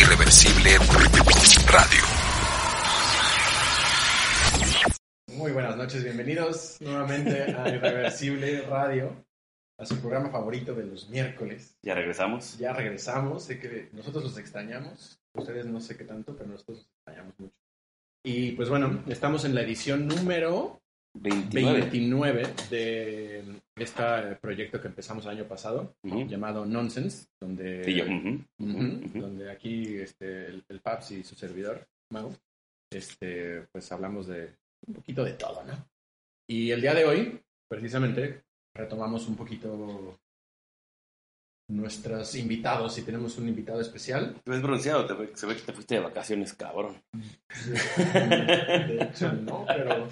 Irreversible Radio. Muy buenas noches, bienvenidos nuevamente a Irreversible Radio, a su programa favorito de los miércoles. Ya regresamos. Ya regresamos, sé que nosotros los extrañamos, ustedes no sé qué tanto, pero nosotros los extrañamos mucho. Y pues bueno, estamos en la edición número 29. 29 de este proyecto que empezamos el año pasado, llamado Nonsense, donde, Sí, yo. aquí este, el, el Paps y su servidor, Mau, este, pues hablamos de un poquito de todo, ¿no? Y el día de hoy, precisamente, retomamos un poquito nuestros invitados y tenemos un invitado especial. Te ves bronceado, te se ve que te fuiste de vacaciones, cabrón. De hecho, no, pero,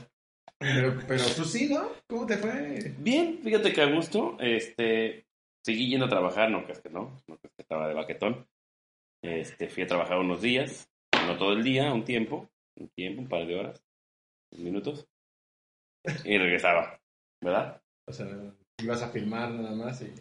pero, pero tú sí, ¿no? ¿Cómo te fue? Bien, fíjate que a gusto, este, seguí yendo a trabajar, no crees que no, no crees que estaba de baquetón. Este, fui a trabajar unos días, no todo el día, un tiempo, un tiempo, un par de horas, minutos, y regresaba, ¿verdad? O sea, ibas a filmar nada más y...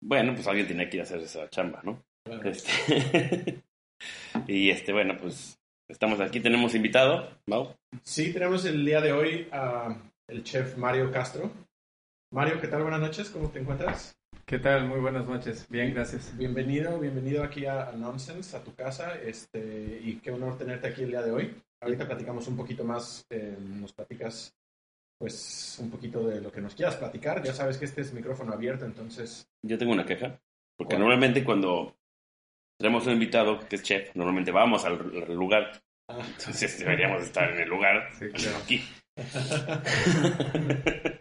Bueno, pues alguien tenía que ir a hacer esa chamba, ¿no? Bueno, Este, y este, bueno, pues estamos aquí, tenemos invitado, Mau. Sí, tenemos el día de hoy a el chef Mario Castro. Mario, ¿qué tal? Buenas noches, ¿cómo te encuentras? ¿Qué tal? Muy buenas noches. Bien, gracias. Bienvenido, bienvenido aquí a, a Nonsense, a tu casa, este, y qué honor tenerte aquí el día de hoy. Ahorita platicamos un poquito más, eh, nos platicas pues un poquito de lo que nos quieras platicar. Ya sabes que este es micrófono abierto, entonces Yo tengo una queja, porque ¿Cuál? normalmente cuando tenemos un invitado que es chef, normalmente vamos al lugar, entonces deberíamos estar en el lugar, Sí, claro. aquí.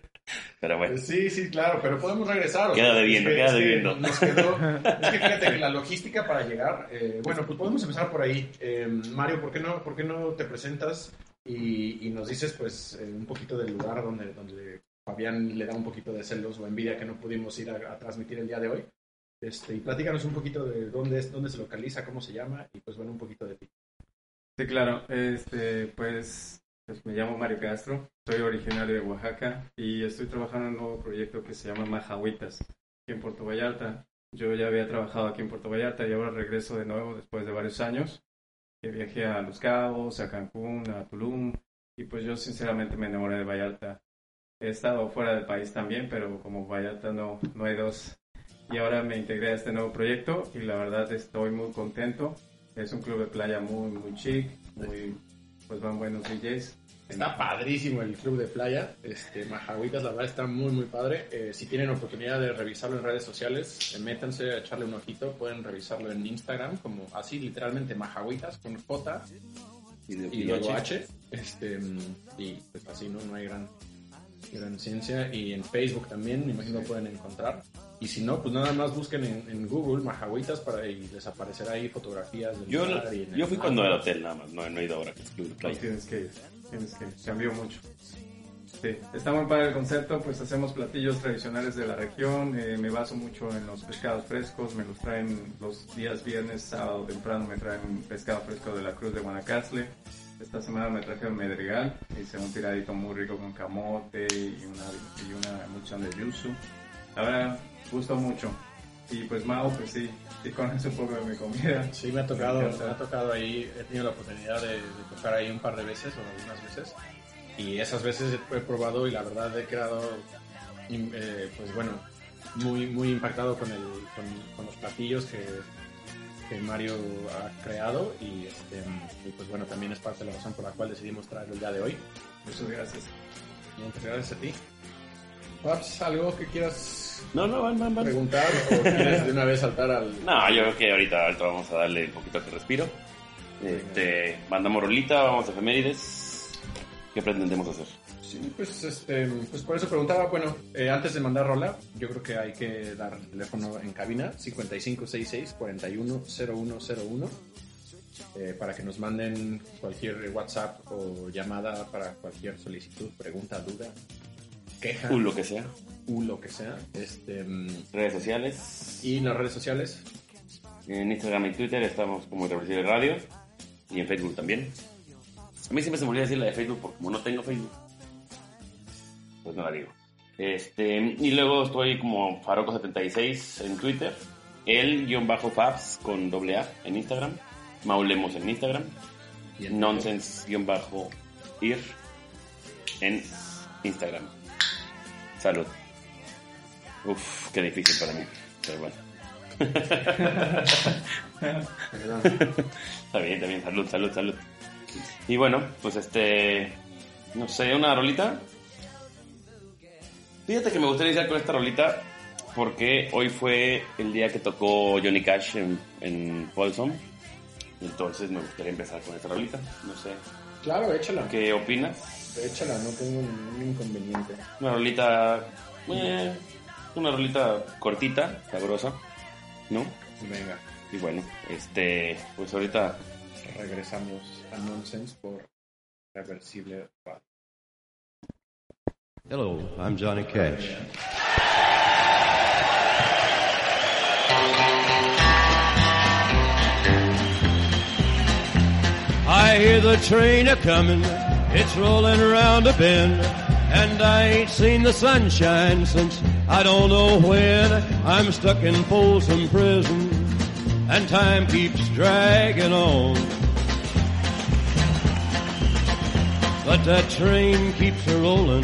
Pero bueno, Sí, sí, claro, pero podemos regresar. Queda debiendo, queda debiendo. Es que fíjate que la logística para llegar, eh, bueno, pues podemos empezar por ahí. Eh, Mario, ¿por qué no, por qué no te presentas y, y nos dices pues eh, un poquito del lugar donde, donde Fabián le da un poquito de celos o envidia que no pudimos ir a, a transmitir el día de hoy? Este, y platícanos un poquito de dónde, es, dónde se localiza, cómo se llama y pues bueno, un poquito de ti. Sí, claro. Este, pues, pues me llamo Mario Castro. Soy originario de Oaxaca y estoy trabajando en un nuevo proyecto que se llama Majahuitas, aquí en Puerto Vallarta. Yo ya había trabajado aquí en Puerto Vallarta y ahora regreso de nuevo después de varios años. Que viajé a Los Cabos, a Cancún, a Tulum y pues yo sinceramente me enamoré de Vallarta. He estado fuera del país también, pero como Vallarta no, no hay dos. Y ahora me integré a este nuevo proyecto y la verdad estoy muy contento. Es un club de playa muy, muy chic, muy, pues van buenos DJs. Está padrísimo el club de playa, este, Majahuitas, la verdad está muy muy padre. Eh, si tienen oportunidad de revisarlo en redes sociales, eh, métanse a echarle un ojito, pueden revisarlo en Instagram como así literalmente Majahuitas con J y de y luego H. Este, y pues así no, no hay gran, gran ciencia. Y en Facebook también, me imagino pueden encontrar. Y si no, pues nada más busquen en, en Google Majahuitas para y les aparecerá ahí fotografías del Yo, lugar y yo fui cuando era hotel nada más, no, no he ido ahora que es club de No, playa. tienes que ir, tienes que ir. Cambió mucho. Sí, está muy padre el concepto, pues hacemos platillos tradicionales de la región, eh, me baso mucho en los pescados frescos, me los traen los días viernes, sábado temprano, me traen pescado fresco de la Cruz de Guanacaste. Esta semana me traje un medregal, hice un tiradito muy rico con camote y una, y una emulsión de yuzu. La verdad, gustó mucho. Y pues Mao, pues sí, sí conoce un poco de mi comida. Sí, me ha tocado, Me me ha tocado ahí, he tenido la oportunidad de, de tocar ahí un par de veces o algunas veces. Y esas veces he probado y la verdad he quedado, eh, pues bueno, muy, muy impactado con, el, con, con los platillos que, que Mario ha creado y, este, y pues bueno, también es parte de la razón por la cual decidimos traerlo el día de hoy. Muchas gracias. Muchas gracias a ti. Paps, ¿algo que quieras No, no, van, van, van. preguntar o quieres de una vez saltar al... No, yo creo que ahorita, ahorita vamos a darle un poquito de respiro. Este, mandamos rolita, vamos a efemérides. ¿Qué pretendemos hacer? Sí, pues, este, pues por eso preguntaba, bueno, eh, antes de mandar rola, yo creo que hay que dar el teléfono en cabina, 5566-410101, eh, para que nos manden cualquier WhatsApp o llamada para cualquier solicitud, pregunta, duda, queja, Uh, lo que sea. u lo que sea. Este, mm, Redes sociales. y las redes sociales, En Instagram y Twitter estamos como Irreversible Radio. Y en Facebook también. A mí siempre se me olvida decir la de Facebook porque como no tengo Facebook, pues no la digo. Este, y luego estoy como Faroco76 en Twitter. el-fabs con doble A en Instagram. Maulemos en Instagram. Y Nonsense-ir en Instagram. Salud. Uf, qué difícil para mí. Pero bueno. Está bien, está bien. Salud, salud, salud. Y bueno, pues este. No sé, una rolita. Fíjate que me gustaría iniciar con esta rolita porque hoy fue el día que tocó Johnny Cash en, en Folsom. Entonces me gustaría empezar con esta rolita. No sé. Claro, échala. ¿Qué opinas? Échala, no tengo ningún inconveniente. Una rolita. eh, una rolita cortita, sabrosa. ¿No? Venga, Y bueno, este. Pues ahorita. regresamos a Nonsense por Reversible Radio. Hello, I'm Johnny Cash. I hear the train a comin', it's rolling around a bend, and I ain't seen the sunshine since I don't know when. I'm stuck in Folsom Prison, and time keeps dragging on. But that train keeps a rolling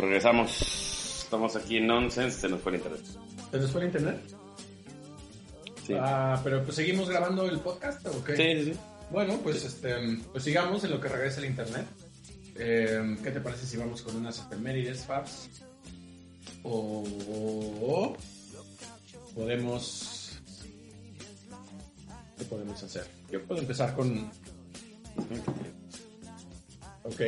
Pues regresamos. Estamos aquí en Nonsense. Se nos fue el internet. ¿Te nos fue el internet? Sí. Ah, pero pues seguimos grabando el podcast, ¿o qué? Sí, sí, sí. Bueno, pues este, pues sigamos en lo que regresa el internet. Eh, ¿Qué te parece si vamos con unas efemérides, Fabs? O, o podemos, ¿qué podemos hacer? Yo puedo empezar con, ok,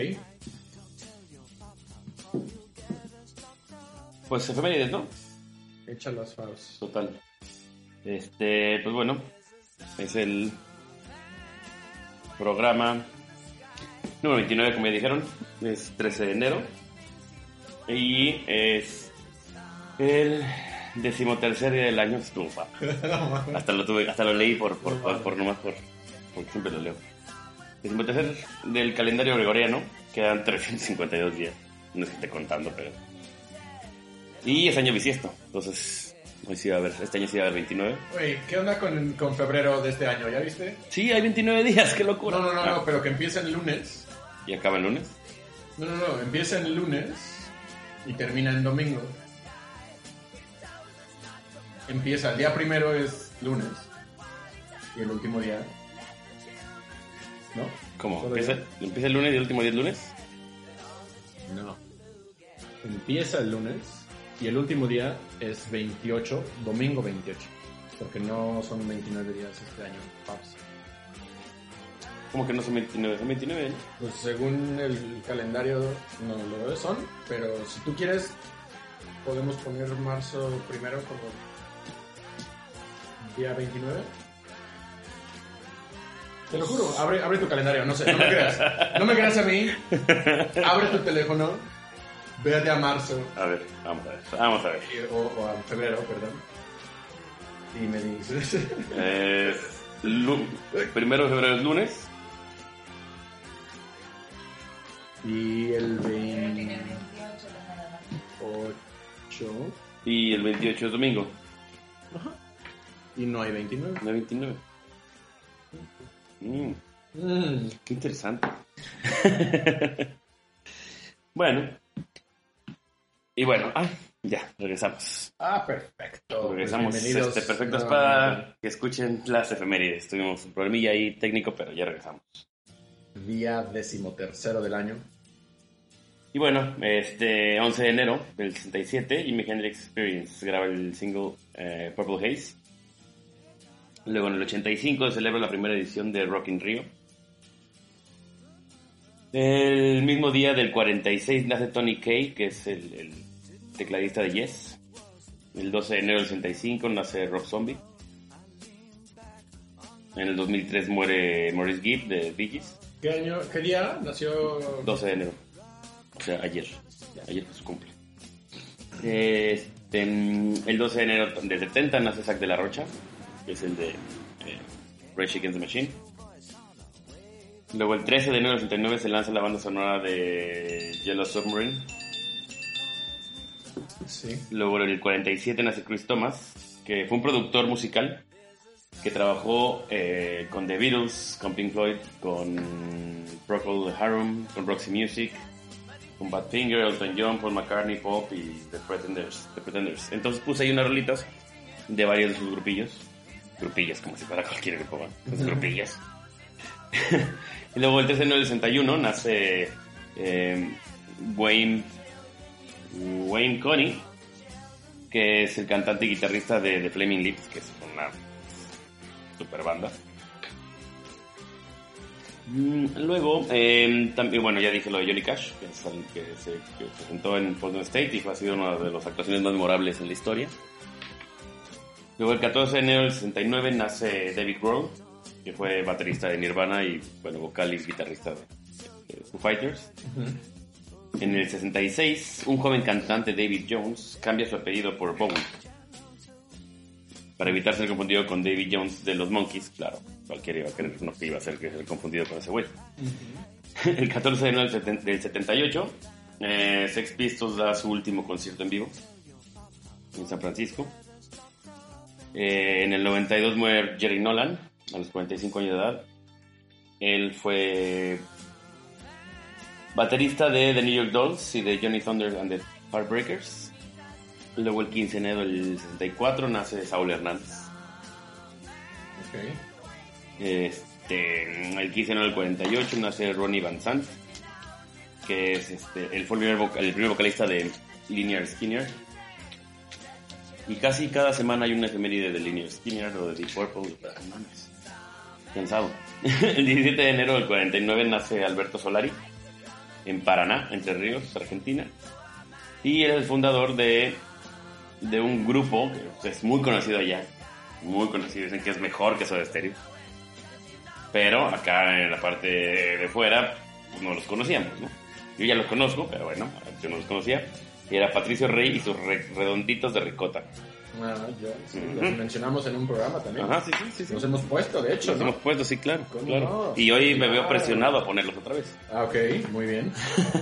Pues efemérides, ¿no? échalas, Fabs. Total. Este, pues bueno, es el programa número 29, como ya dijeron, es 13 de enero. Y es el decimotercer día del año. Ufa. hasta lo tuve, hasta lo leí por, por, por, por nomás por, porque siempre lo leo. Decimotercer del calendario gregoriano, quedan 352 días. No es que esté contando, pero. Y es año bisiesto, entonces hoy sí va a haber, este año sí va a haber 29. Oye, ¿qué onda con, con febrero de este año? ¿Ya viste? Sí, hay 29 días, qué locura. No, no, no, Ah, no, pero que empieza el lunes. ¿Y acaba el lunes? No, no, no, empieza el lunes y termina el domingo. empieza, el día primero es lunes y el último día, ¿no? ¿Cómo? ¿Empieza, ¿Empieza el lunes y el último día es lunes? No. Empieza el lunes y el último día es 28, domingo 28. Porque no son 29 días este año, Paps. ¿Cómo que no son 29? Son 29, ¿no? Pues según el calendario no lo son, pero si tú quieres podemos poner marzo primero como día 29. Te lo juro, abre, abre tu calendario, no sé, no me creas. No me creas a mí. Abre tu teléfono, véate a marzo A ver, vamos a ver. Vamos a ver. o, o a febrero, perdón. Y me dices. Eh, lu- primero de febrero es lunes. y el Pero tiene 28 28 la Y el 28 es domingo. y no hay 29. No hay 29. Mm, Mm. qué interesante. bueno. Y bueno, ah, ya, regresamos. Ah, perfecto. Regresamos. Pues bienvenidos este, perfecto es nuevamente. para que escuchen las efemérides. Tuvimos un problemilla ahí técnico, pero ya regresamos. Día decimotercero del año. Y bueno, este 11 de enero del 67, Jimi Hendrix Experience graba el single eh, Purple Haze. Luego en el 85 se celebra la primera edición de Rock in Rio. El mismo día del 46 nace Tony Kay, que es el, el tecladista de Yes. El 12 de enero del 65 nace Rob Zombie. En el 2003 muere Maurice Gibb de Bee Gees. ¿Qué año, qué día nació? 12 de enero. O sea, ayer. Ayer fue su cumple. Este, el 12 de enero del 70 nace Zack de la Rocha, que es el de eh, Rage Against the Machine. Luego el 13 de enero del 69 se lanza la banda sonora de Yellow Submarine. Sí. Luego en el 47 nace Chris Thomas, que fue un productor musical que trabajó eh, con The Beatles, con Pink Floyd, con Procol Harum, con Roxy Music, con Badfinger, Elton John, Paul McCartney, Pop y The Pretenders. The Pretenders. Entonces puse ahí unas rolitas de varios de sus grupillos. Grupillas, como si fuera cualquier grupo, ¿va? Sus grupillas. y luego el 13 de enero del 61 nace eh, Wayne Wayne Coney, que es el cantante y guitarrista de The Flaming Lips, que es una super banda. Mm, Luego, eh, también, bueno, ya dije lo de Johnny Cash, que, es el que se presentó en Portland State y fue, ha sido una de las actuaciones más memorables en la historia. Luego, el 14 de enero del 69 nace David Grohl, que fue baterista de Nirvana y, bueno, vocal y guitarrista de, de Foo Fighters. En el 66, un joven cantante, David Jones, cambia su apellido por Bowie. Para evitar ser confundido con David Jones de los Monkeys, claro, cualquiera iba a creer no, que iba a ser, que ser confundido con ese güey. El 14 de enero del 78, eh, Sex Pistols da su último concierto en vivo en San Francisco. Eh, en el 92 muere Jerry Nolan, a los 45 años de edad. Él fue baterista de The New York Dolls y de Johnny Thunder and the Heartbreakers. Luego el 15 de enero del 64 nace Saúl Hernández. Ok. Este, el 15 de enero del 48 nace Ronnie Van Sant, que es este, él fue el primer, voca- el primer vocalista de Linear Skinner. Y casi cada semana hay una efeméride de Linear Skinner o de Deep Purple. Cansado. el 17 de enero del 49 nace Alberto Solari en Paraná, Entre Ríos, Argentina. Y él es el fundador de, de un grupo que es muy conocido allá. Muy conocido, dicen que es mejor que Soda Stereo. Pero acá en la parte de fuera pues, no los conocíamos, ¿no? Yo ya los conozco, pero bueno, yo no los conocía. Y era Patricio Rey y sus re- redonditos de ricota. Ah, ya, sí, los mencionamos en un programa también. Ajá, sí, sí, sí. sí. Nos hemos puesto, de hecho, Los ¿no? hemos puesto, sí, claro. ¿Cómo claro. no? Y hoy me veo Claro. presionado a ponerlos otra vez. Ah, ok, muy bien.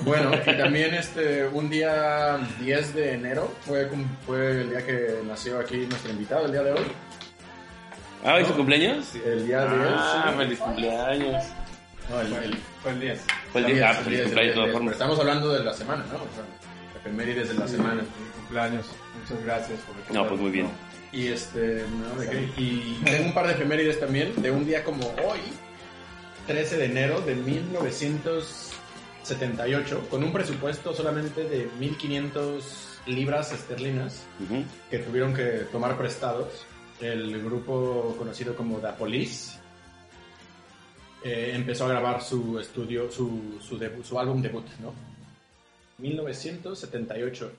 Bueno, y también este, un día 10 de enero fue, cum- fue el día que nació aquí nuestro invitado, el día de hoy. Ah, ¿hoy ¿No? su cumpleaños? El día 10. Ah, sí. feliz cumpleaños. No, el, el, Fue el 10. Fue el el día, 10, ah, el feliz 10, cumpleaños de todas 10, formas. Estamos hablando de la semana, ¿no? O sea, efemérides de la semana. Cumpleaños. Muchas gracias por No, pues muy bien. Y este, no, ¿de qué? Y tengo un par de efemérides también, de un día como hoy, 13 de enero de 1978, con un presupuesto solamente de 1.500 libras esterlinas que tuvieron que tomar prestados. El grupo conocido como The Police eh, empezó a grabar su estudio, su, su, debut- su álbum debut, ¿no? 1978.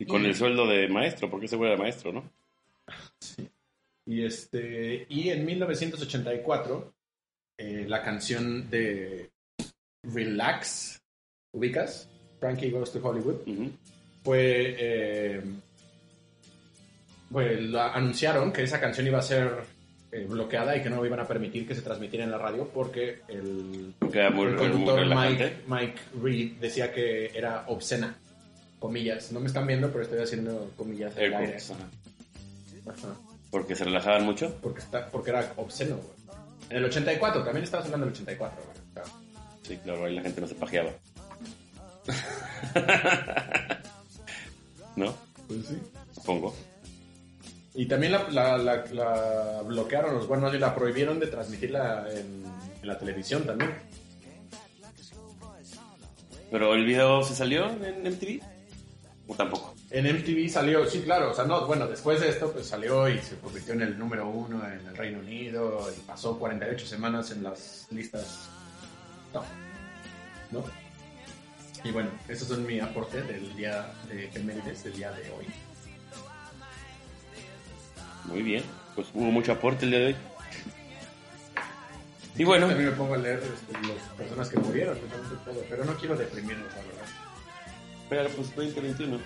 Y con el sueldo de maestro, porque ese güey era maestro, ¿no? Y, este, y en 1984, eh, la canción de Relax, ¿ubicas? Frankie Goes to Hollywood, fue... eh, la- anunciaron que esa canción iba a ser eh, bloqueada y que no iban a permitir que se transmitiera en la radio porque el, muy, conductor. Mike, Mike Reed decía que era obscena. Comillas. No me están viendo, pero estoy haciendo comillas en el aire. Airports, ajá. Ajá. Porque se relajaban mucho. Porque, está, porque era obsceno, güey. En el 84, también estabas hablando del 84, güey. O sea, Sí, claro, ahí la gente no se pajeaba. ¿No? pues sí. Supongo. Y también la, la, la, la bloquearon, los bueno, más bien la prohibieron de transmitirla en, en la televisión también. ¿Pero el video se salió en MTV? ¿O tampoco? En MTV salió, sí, claro, o sea, no, bueno, después de esto, pues salió y se convirtió en el número uno en el Reino Unido y pasó 48 semanas en las listas top, ¿no? Y bueno, esos son mi aporte del día de efemérides, del día de hoy. Muy bien. Pues hubo mucho aporte el día de hoy. Y bueno, También me pongo a leer este, las personas que murieron, todo, pero no quiero deprimirnos, la verdad. Pero pues 2021.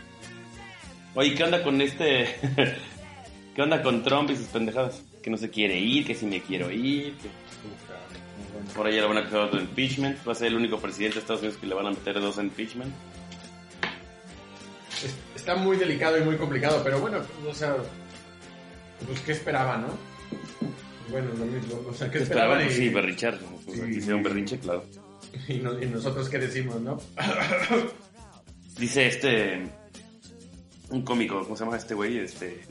Oye, ¿qué onda con este? ¿Qué onda con Trump y sus pendejadas? Que no se quiere ir, que si me quiero ir. Que... Por ahí ya le van a acusar de impeachment. Va a ser el único presidente de Estados Unidos que le van a meter dos impeachment. Es- Está muy delicado y muy complicado, pero bueno, o sea, pues qué esperaban, ¿no? Bueno, lo mismo, o sea, qué esperaban Pues y, sí, berrichar. Pues, Sí. hicieron berrinche, claro. y no- y nosotros qué decimos, ¿no? Dice este. Un cómico, ¿cómo se llama este güey? Este.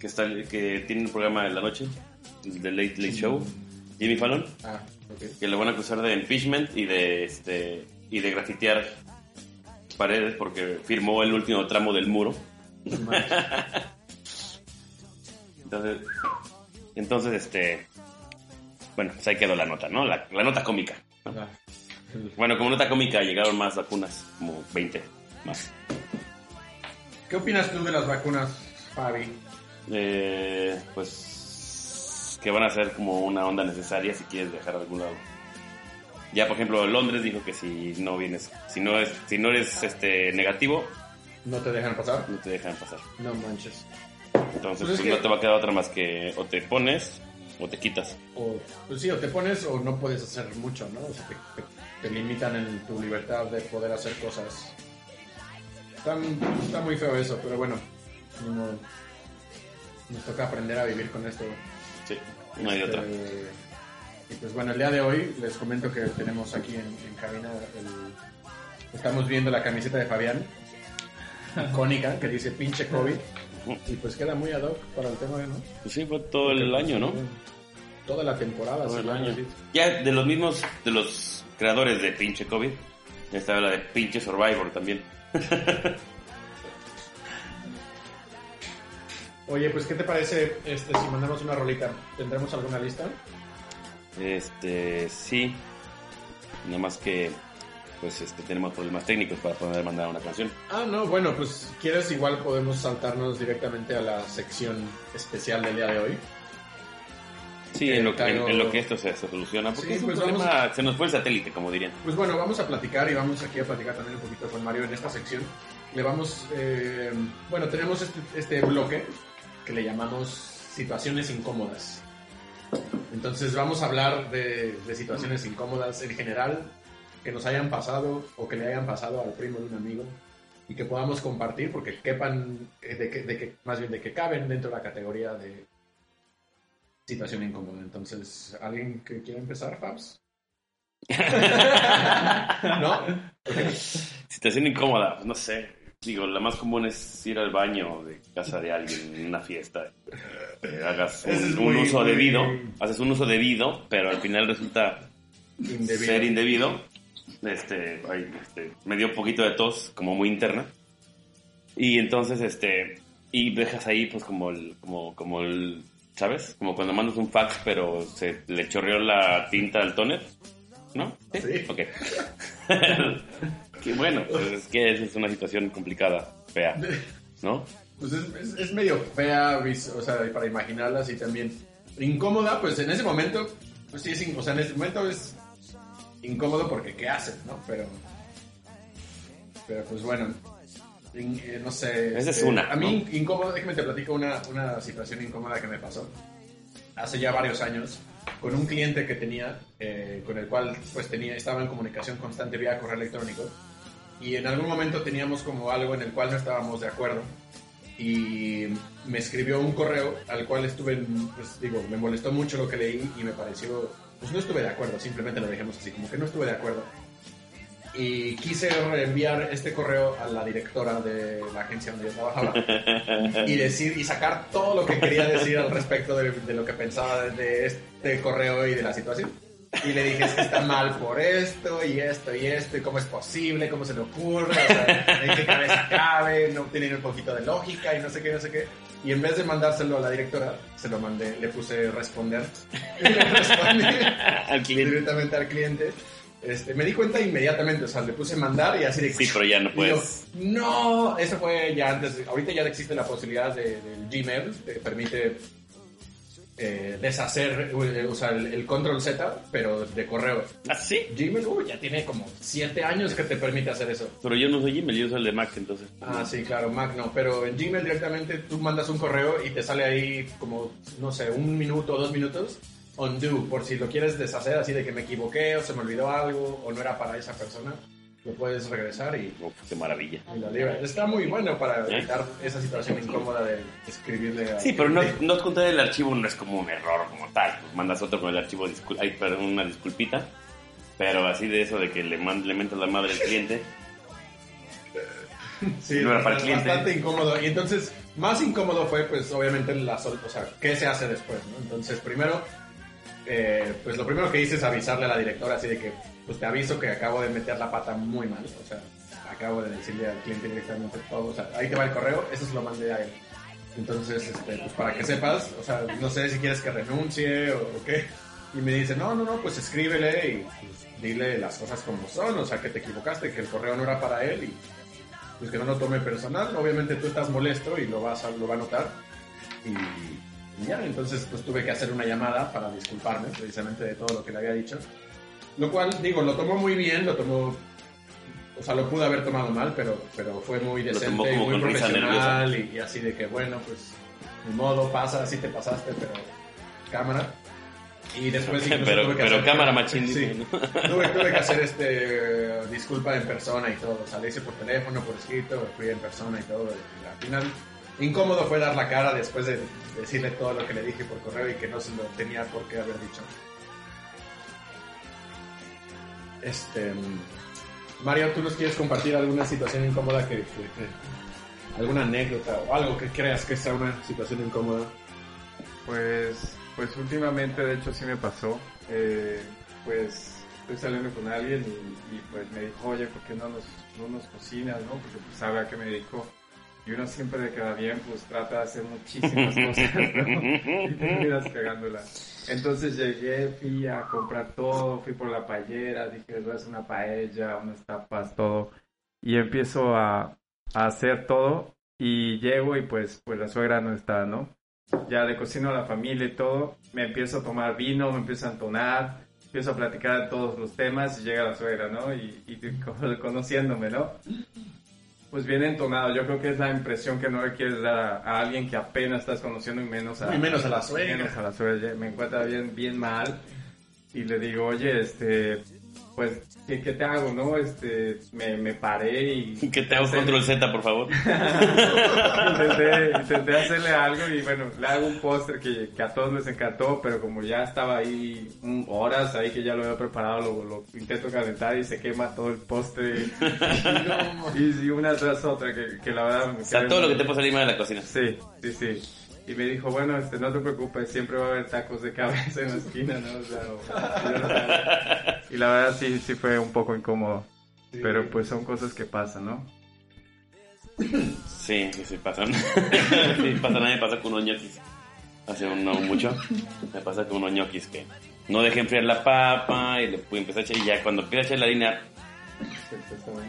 Que, está, que tiene un programa en la noche. el The Late Late Show. Jimmy Fallon. Ah, ok. Que le van a acusar de impeachment y de este. Y de grafitear paredes porque firmó el último tramo del muro. Entonces. Entonces, este. Bueno, pues ahí quedó la nota, ¿no? La, la nota cómica. Ah, Bueno, como nota cómica llegaron más vacunas, como 20 más. ¿Qué opinas tú de las vacunas, Fabi? Eh, pues que van a ser como una onda necesaria si quieres viajar a algún lado. Ya, por ejemplo, Londres dijo que si no vienes, si no es, si no eres este negativo, ¿No te dejan pasar? no te dejan pasar. No manches. Entonces, Pues es pues, que- no te va a quedar otra más que o te pones o te quitas. O, pues sí, o te pones o no puedes hacer mucho, ¿no? O sea, te, te- te limitan en tu libertad de poder hacer cosas. Está, está muy feo eso, pero bueno, nos toca aprender a vivir con esto. Sí, no hay Este, otra. Y pues bueno, el día de hoy les comento que tenemos aquí en, en cabina el- estamos viendo la camiseta de Fabián, icónica, que dice pinche COVID. Y pues queda muy ad hoc para el tema, ¿no? Pues sí, fue todo el Porque, año, pues, ¿no? Toda la temporada. Todo sí, el año. sí. Ya de los mismos, de los creadores de pinche COVID, estaba la de pinche Survivor también. Oye, pues ¿qué te parece este, si mandamos una rolita? ¿Tendremos alguna lista? Este, sí. Nada más que, pues, este, tenemos problemas técnicos para poder mandar una canción. Ah, no, bueno, pues quieres igual podemos saltarnos directamente a la sección especial del día de hoy. Sí, en, lo que, en, en lo que esto se, se soluciona. Porque Sí, es un pues problema, se nos fue el satélite, como dirían. Pues bueno, vamos a platicar y vamos aquí a platicar también un poquito con Mario en esta sección. Le vamos, eh, bueno, tenemos este, este bloque que le llamamos situaciones incómodas. Entonces vamos a hablar de, de situaciones incómodas en general que nos hayan pasado o que le hayan pasado al primo de un amigo y que podamos compartir porque quepan, eh, de que, de que, más bien de que caben dentro de la categoría de situación incómoda. Entonces, ¿alguien que quiera empezar, Fabs? ¿No? Situación incómoda, no sé. digo, la más común es ir al baño de casa de alguien en una fiesta. Eh, hagas un, uso muy- debido, haces un uso debido, pero al final resulta Indebido. ser indebido. Este, ay, este, me dio un poquito de tos, como muy interna. Y entonces, este, y dejas ahí, pues, como el, como, como el, ¿sabes? Como cuando mandas un fax, pero se le chorreó la tinta al tóner, ¿no? Sí. Ok. que bueno, pues es que es una situación complicada, fea, ¿no? Pues es, es- es medio fea, o sea, para imaginarla así también. Incómoda, pues en ese momento, pues sí es, o sea, en ese momento es incómodo porque ¿qué haces, no? Pero, pero pues bueno, eh, no sé. Esa es este, una, A mí incómodo, déjame te platico una, una situación incómoda que me pasó hace ya varios años con un cliente que tenía, eh, con el cual pues tenía, estaba en comunicación constante vía correo electrónico y en algún momento teníamos como algo en el cual no estábamos de acuerdo y me escribió un correo al cual estuve, pues digo, me molestó mucho lo que leí y me pareció, pues no estuve de acuerdo, simplemente lo dejemos así, como que no estuve de acuerdo. Y quise reenviar este correo a la directora de la agencia donde yo trabajaba y decir y sacar todo lo que quería decir al respecto de, de lo que pensaba de, este correo y de la situación. Y le dije, es que está mal por esto y esto y esto, y cómo es posible, cómo se le ocurre, o sea, en qué cabeza cabe, no tiene un poquito de lógica y no sé qué, no sé qué. Y en vez de mandárselo a la directora, se lo mandé, le puse responder. Y le respondí Al cliente. directamente al cliente. Este, me di cuenta inmediatamente, o sea, le puse mandar y así de Sí, pero ya no puedes. yo, no, eso fue ya antes. ahorita ya existe la posibilidad de, del Gmail, te permite eh, deshacer, eh, o sea, el, el control Z, pero de correo. ¿Ah, sí? Gmail, uy, ya tiene como 7 años que te permite hacer eso. Pero yo no soy Gmail, yo soy el de Mac, entonces. Ah, sí, claro, Mac no, pero en Gmail directamente tú mandas un correo y te sale ahí como, no sé, un minuto o dos minutos, undo, por si lo quieres deshacer así de que me equivoqué o se me olvidó algo o no era para esa persona, lo puedes regresar y Uf, qué maravilla. Y la libra. Está muy bueno para evitar esa situación incómoda de escribirle a... Sí, pero no, no adjuntar el archivo no es como un error como tal. Pues mandas otro con el archivo, discul ay, perdón, una disculpita. Pero así de eso de que le, man- le mentas la madre al cliente. Sí, no era para el bastante incómodo. Y entonces, más incómodo fue, pues, obviamente, la sol... O sea, ¿qué se hace después, no? Entonces, primero, eh, pues, lo primero que hice es avisarle a la directora, así de que, pues, te aviso que acabo de meter la pata muy mal. O sea, acabo de decirle al cliente directamente todo. O sea, ahí te va el correo, eso se lo mandé a él. Entonces, este, pues, para que sepas, o sea, no sé si quieres que renuncie o, qué. Y me dice, no, no, no, pues escríbele y pues, dile las cosas como son, o sea, que te equivocaste, que el correo no era para él y pues que no lo tome personal. Obviamente tú estás molesto y lo vas a, lo va a notar. Y, y ya, entonces pues tuve que hacer una llamada para disculparme precisamente de todo lo que le había dicho. Lo cual, digo, lo tomó muy bien, lo tomó... O sea, lo pude haber tomado mal, pero, pero fue muy decente y muy profesional y, y así de que, bueno, pues, ni modo, pasa, así te pasaste, pero cámara. Y después incluso Pero, tuve que pero hacer- cámara machín. Sí. Tuve, tuve que hacer este disculpa en persona y todo. O sea, le hice por teléfono, por escrito, fui en persona y todo. Y al final, incómodo fue dar la cara después de decirle todo lo que le dije por correo y que no se lo tenía por qué haber dicho. Este. Mario, ¿tú nos quieres compartir alguna situación incómoda que, alguna anécdota o algo que creas que sea una situación incómoda? Pues, pues últimamente de hecho sí me pasó. Eh, pues estoy saliendo con alguien y, y, pues me dijo, oye, ¿por qué no nos, no nos cocinas, no? Porque pues sabe a qué me dedico. Y uno siempre le queda bien, pues trata de hacer muchísimas cosas, ¿no? Y terminas cagándola. Entonces llegué, fui a comprar todo, fui por la paellera, dije, voy a hacer una paella, unas tapas, todo. Y empiezo a, a hacer todo y llego y pues, pues la suegra no está, ¿no? ya le cocino a la familia y todo, me empiezo a tomar vino, me empiezo a entonar, empiezo a platicar de todos los temas y llega la suegra, ¿no? Y, y conociéndome, ¿no? Pues bien entonado, yo creo que es la impresión que no le quieres dar a, a alguien que apenas estás conociendo y menos a, Y menos a la suegra. menos a la suegra. Me encuentra bien, bien mal y le digo, oye, este, pues, ¿qué, qué te hago, no? Este, me, me paré y... ¿Qué te hago control Z, por favor? intenté, intenté hacerle algo y bueno, le hago un póster que, que a todos les encantó, pero como ya estaba ahí mm, horas ahí que ya lo había preparado, lo, lo intento calentar y se quema todo el postre. y, y una tras otra, que, que la verdad me O sea, todo lo que te salir mal de la cocina. Sí, sí, sí. Y me dijo, bueno, este, no te preocupes, siempre va a haber tacos de cabeza en la esquina, ¿no? O sea, o- y la verdad sí, sí fue un poco incómodo. Pero pues son cosas que pasan, ¿no? Sí, sí, sí, pasan. sí, pasan. A mí me pasa con unos ñoquis. Hace un, no mucho. Me pasa con unos ñoquis que no dejé enfriar la papa y le pude empezar a echar. Y ya cuando empieza a echar la harina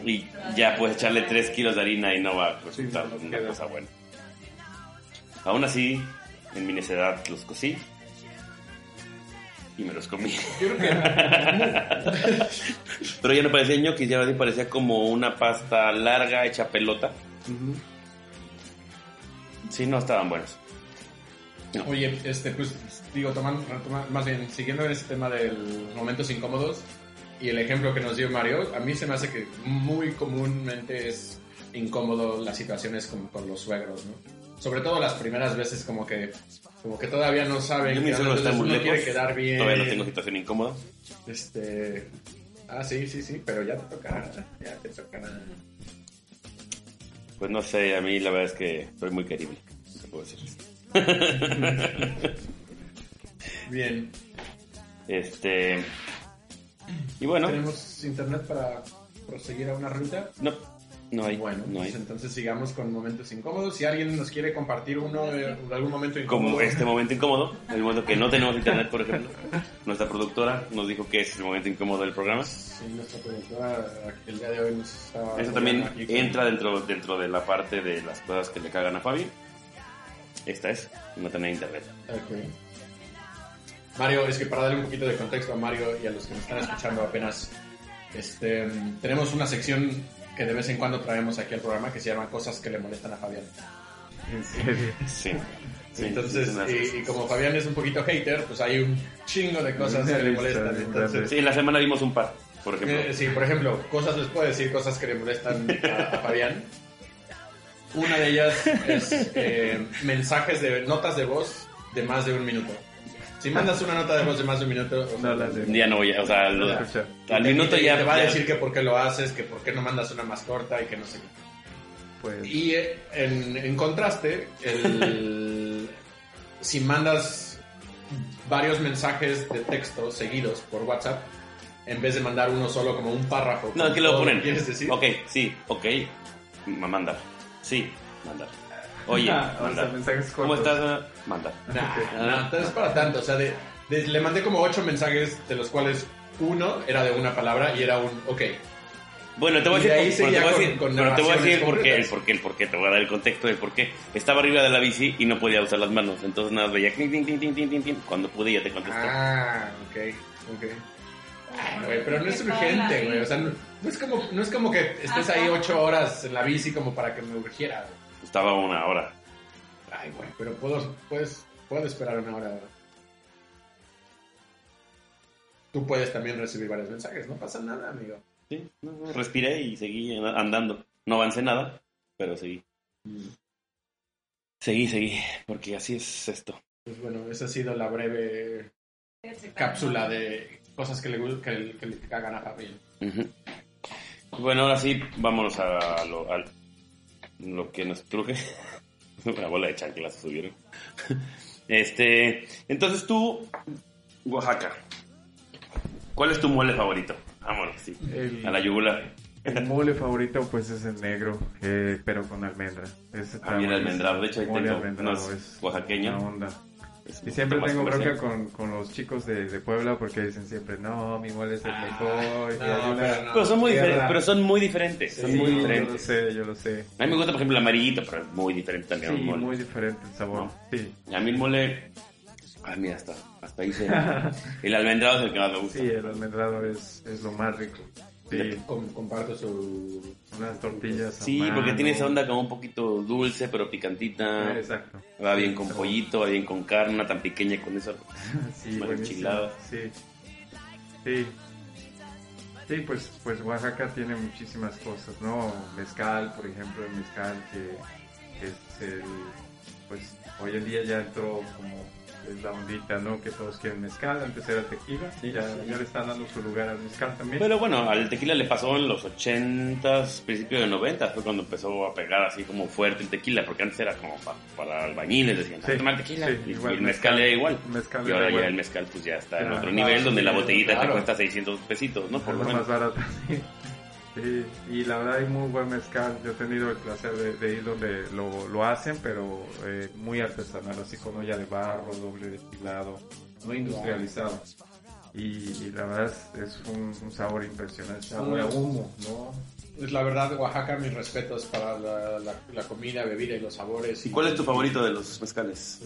y ya puedes echarle 3 kilos de harina y no va a resultar una queda. cosa buena. Aún así, en mi necedad los cocí y me los comí. Yo creo que Pero ya no parecía ñoquis, ya parecía como una pasta larga hecha pelota. Sí, no estaban buenos. Oye, este, pues, digo, tomando, más bien, siguiendo en ese tema de los momentos incómodos y el ejemplo que nos dio Mario, a mí se me hace que muy comúnmente es incómodo las situaciones con, con los suegros, ¿no? Sobre todo las primeras veces como que, como que todavía no saben Yo que suegro está muy lejos. quiere quedar bien. Todavía no tengo situación incómoda. Este, ah, sí, sí, sí, pero ya te tocará, ya te tocará. Pues no sé, a mí la verdad es que soy muy querible. ¿qué puedo decir? Bien, Este. Y bueno, ¿tenemos internet para proseguir a una ruta? no, no hay. Bueno, no hay. pues entonces sigamos con momentos incómodos. Si alguien nos quiere compartir uno de, de algún momento incómodo, Como este momento incómodo, el momento que no tenemos internet, por ejemplo, nuestra productora nos dijo que es el momento incómodo del programa. Sí, nuestra productora el día de hoy nos está Eso también aquí entra dentro, dentro de la parte de las cosas que le cagan a Fabi. Esta es, no tener internet. Ok. Mario, es que para darle un poquito de contexto a Mario y a los que nos están escuchando apenas, este, tenemos una sección que de vez en cuando traemos aquí al programa que se llama Cosas que le molestan a Fabián. En serio. Sí. sí Entonces, sí, y, y como Fabián es un poquito hater, pues hay un chingo de cosas que le molestan. Entonces, Sí, en la semana vimos un par, por ejemplo. Eh, sí, por ejemplo, cosas les puedo decir, cosas que le molestan a, a Fabián. Una de ellas es eh, mensajes de notas de voz de más de un minuto. Si mandas una nota de voz de más de un minuto, o sea, No las de- Ya no voy a, o sea, lo- al minuto ya. te va a decir que por qué lo haces, que por qué no mandas una más corta y que no sé qué. Pues, Y eh, en, en contraste, el, si mandas varios mensajes de texto seguidos por WhatsApp, en vez de mandar uno solo como un párrafo. No, aquí lo ponen. ¿Quieres decir? Ok, sí, ok. Ma- Mandar. Sí, mandar. Oye, Ah, ¿Cómo estás? Mandar. Nah, nah, no es para tanto. O sea, de, de- le mandé como ocho mensajes, de los cuales uno era de una palabra y era un ok. Bueno, te voy a decir, ahí pero te voy a con- decir, con pero te voy a decir por qué, el por qué, el por qué, te voy a dar el contexto del por qué. Estaba arriba de la bici y no podía usar las manos, entonces nada, más veía clink, clink, clink, clink, clink, clink, clink. cuando pude ya te contesté. Ah, ok, ok. Ay, güey, pero no es urgente, güey. O sea, no, no es como, no es como que estés ahí ocho horas en la bici como para que me urgiera. güey. Estaba una hora. Ay, güey, pero puedo, puedes, puedo esperar una hora. Tú puedes también recibir varios mensajes, no pasa nada, amigo. Sí, no, no, respiré y seguí andando. No avancé nada, pero seguí. Seguí, seguí, porque así es esto. Pues bueno, esa ha sido la breve cápsula de cosas que le, que, que le cagan a Fabián. Ujú. Bueno, ahora sí, vámonos a lo, a lo que nos truje. Una bola de chanclas subieron. Este, entonces tú, Oaxaca, ¿cuál es tu mole favorito? Vámonos, sí. El- A la yugular. El mole favorito pues es el negro, eh, pero con almendra. Ese está A mí el almendrado, de hecho ahí tengo almendrado unos es onda. Y siempre tengo bronca con, con los chicos de, de Puebla porque dicen siempre, no, mi mole es el Ah, mejor. y no, pero no. Pero son muy diferentes, pero son muy diferentes, son Sí, muy yo lo diferentes. sé, yo lo sé. A mí me gusta, por ejemplo, el amarillito, pero es muy diferente también Sí, mole. muy diferente el sabor. No. Sí, Y A mí el mole... Ah, mira, hasta, hasta ahí se... el almendrado es el que más me gusta. sí, el almendrado es, es lo más rico. Sí, Com- comparto su... unas tortillas. a Sí, porque mano. tiene esa onda como un poquito dulce, pero picantita. Exacto. Va bien con pollito, va bien con carne, una tan pequeña con eso. Sí. Sí. Sí. Sí, pues, pues Oaxaca tiene muchísimas cosas, ¿no? Mezcal, por ejemplo, el mezcal que es el, pues hoy en día ya entró como es la ondita, ¿no? Que todos quieren mezcal, antes era tequila, y ya, ya le están dando su lugar al mezcal también. Pero bueno, al tequila le pasó en los 80s, principios de 90 fue cuando empezó a pegar así como fuerte el tequila, porque antes era como pa- para albañiles, decían, Sí, "Ah, tomar tequila. sí, y, igual y el mezcal, mezcal. era igual. Mezcal y ahora ya igual. el mezcal pues ya está en Claro. otro Claro, nivel, donde sí, la botellita claro. te cuesta 600 pesitos, ¿no? Por lo menos. más barato. sí. Sí, y la verdad hay muy buen mezcal. Yo he tenido el placer de, de ir donde lo, lo hacen, pero eh, muy artesanal, así con olla de barro, doble destilado, no industrializado. Y, y la verdad es, es un, un sabor impresionante, sabor a humo, ¿no? Pues la verdad, Oaxaca, mis respetos para la, la- la comida, bebida y los sabores. ¿Y cuál es tu favorito de los mezcales?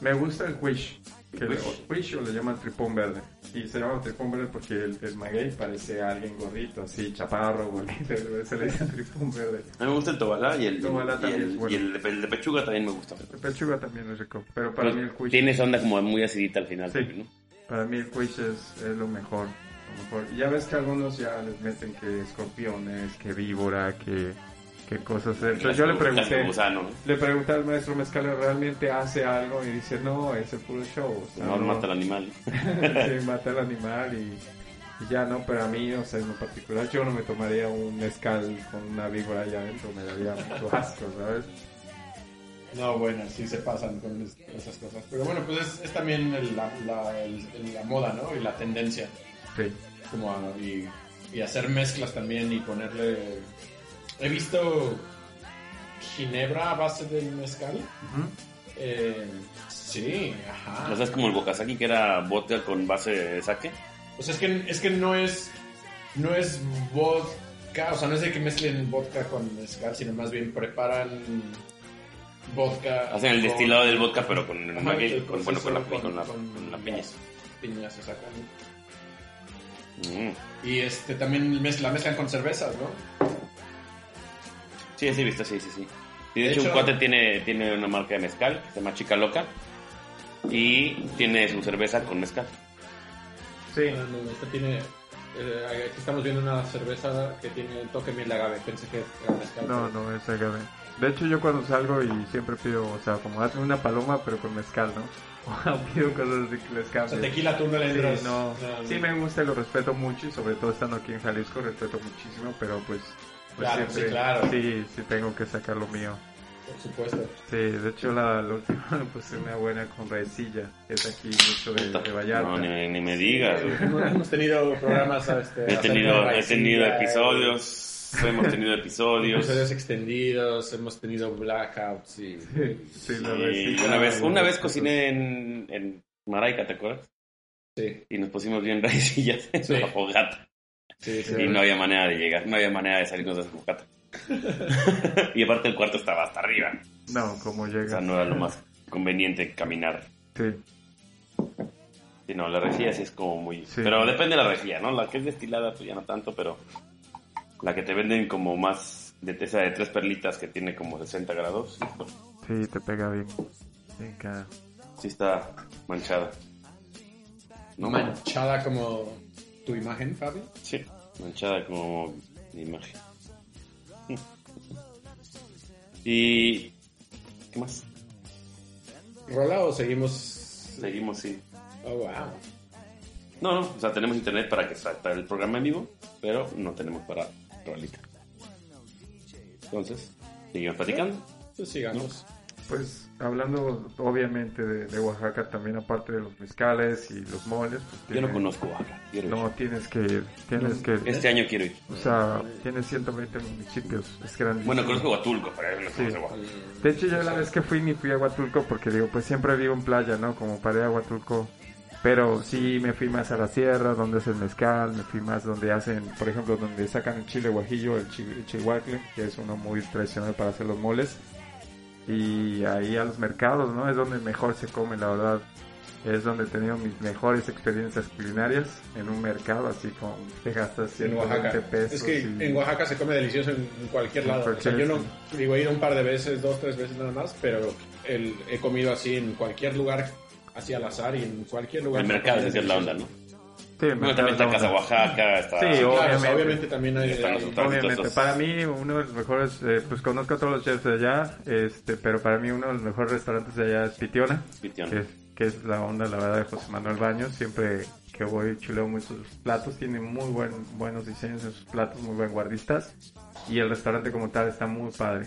Me gusta el quiche, que le, llaman tripón verde. Y se llama tripón verde porque el, el maguey parece a alguien gordito, así, chaparro, gordito, se le dice tripón verde. A mí me gusta el tobalá y el, Tobalá y también el, bueno. y el de, el de pechuga también me gusta. El pechuga también es rico, pero para mí el quiche... Tiene esa onda como muy acidita al final. Sí. también, ¿no? Para mí el quiche es, es lo mejor, lo mejor. Y ya ves que algunos ya les meten que escorpiones, que víbora, que, que cosas. Entonces yo le pregunté, ¿no? le pregunté al maestro Mezcal, ¿realmente hace algo? Y dice, no, es el puro show. o sea, No, mata al animal. sí, mata al animal y, y ya no, pero a mí, o sea, en lo particular, yo no me tomaría un mezcal con una víbora allá adentro, me daría mucho asco, ¿sabes? No, bueno, sí se pasan con es- esas cosas. Pero bueno, pues es, es también el- la, la- el- la moda, ¿no? Y la tendencia. Sí. Como a- y, y hacer mezclas también y ponerle... He visto ginebra a base de mezcal. Eh, sí, ajá. O sea, es como el Bokasaki que era vodka con base de sake. O sea, es que, es que no es no es vodka, o sea, no es de que mezclen vodka con mezcal, sino más bien preparan vodka. Hacen el con- destilado del vodka, pero con el Ajá, maguey, el con, bueno, con la, con la, con la piña. piñas se sacan. Mm. Y este también la mezclan con cervezas, ¿no? Sí, sí, viste, sí, sí, sí. Y de, De hecho, un cuate tiene, tiene una marca de mezcal que se llama Chica Loca y tiene su cerveza con mezcal. Sí, No, no, esta tiene. eh, aquí estamos viendo una cerveza que tiene toque miel de agave. Pensé que era mezcal. no, no, es agave. De hecho, yo cuando salgo y siempre pido, o sea, como hazme una paloma, pero con mezcal, ¿no? O pido cosas así que les O sea, cambien. tequila tú no le Sí, entras. no. no, Sí me gusta y lo respeto mucho y sobre todo estando aquí en Jalisco respeto muchísimo, pero pues, pues Claro, siempre, sí, claro. sí, sí tengo que sacar lo mío. Por supuesto. Sí, de hecho la, la última pues una buena con raicilla, que es aquí mucho de, de Vallarta. No, ni, ni me digas. güey. Hemos tenido programas. Este, He tenido, he tenido eh, episodios, hemos tenido episodios. Episodios extendidos, hemos tenido blackouts y... Sí, sí, la una vez, una vez cociné en, en Maraica, ¿te acuerdas? Sí, Y nos pusimos bien raicillas en Sí. la fogata. Sí, sí. Y no había manera de llegar, no había manera de salirnos de esa fogata. y aparte el cuarto estaba hasta arriba. No, como O llega. sea, no era lo más conveniente caminar. Sí, Sí, no, la rejilla sí es como muy... Sí. Pero depende de la rejilla, ¿no? La que es destilada, pues ya no tanto, pero la que te venden como más de esa de tres perlitas que tiene como 60 grados, pues, sí, te pega bien. cada- sí está manchada. ¿No? Manchada como tu imagen, Fabi. Sí, manchada como mi imagen. Y... ¿Qué más? ¿Rola o seguimos? Seguimos, sí. Oh, wow. No, no, o sea, tenemos internet para que salga el programa en vivo, pero no tenemos para rolita. Entonces, seguimos platicando. Pues sigamos. Pues hablando obviamente de, de Oaxaca también aparte de los mezcales y los moles. Pues, Yo no conozco Oaxaca, ir. No, tienes que ir, tienes que ir. Este año quiero ir. O sea, tiene 120 municipios, es grandísimo. Bueno, conozco Huatulco, pero no Sí. Oaxaca. De hecho, yo la vez que fui ni fui a Huatulco porque digo, pues siempre vivo en playa, ¿no? Como para ir a Huatulco. Pero sí me fui más a la sierra, donde es el mezcal, me fui más donde hacen, por ejemplo, donde sacan el chile guajillo, el, chi- el chihuacle, que es uno muy tradicional para hacer los moles. Y ahí a los mercados, ¿no? Es donde mejor se come, la verdad. Es donde he tenido mis mejores experiencias culinarias en un mercado, así con te gastas En 120 Oaxaca. pesos. Es que y- en Oaxaca se come delicioso en, cualquier En lado. o sea, yo no digo he ido un par de veces, dos, tres veces nada más, pero el, he comido así en cualquier lugar, así al azar y en cualquier lugar. El mercado es la onda. ¿no? Bueno, también está Casa. Oaxaca, está... Sí, Claro, o sea, obviamente. obviamente también hay... Están los hay- otros. Obviamente, para mí uno de los mejores, eh, pues conozco a todos los chefs de allá, este, pero para mí uno de los mejores restaurantes de allá es Pitiona, Pitión. que es, que es la onda, la verdad, de José Manuel Baños. Siempre que voy chuleo muy sus platos, tiene muy buen, buenos diseños en sus platos, muy buen guardistas, y el restaurante como tal está muy padre.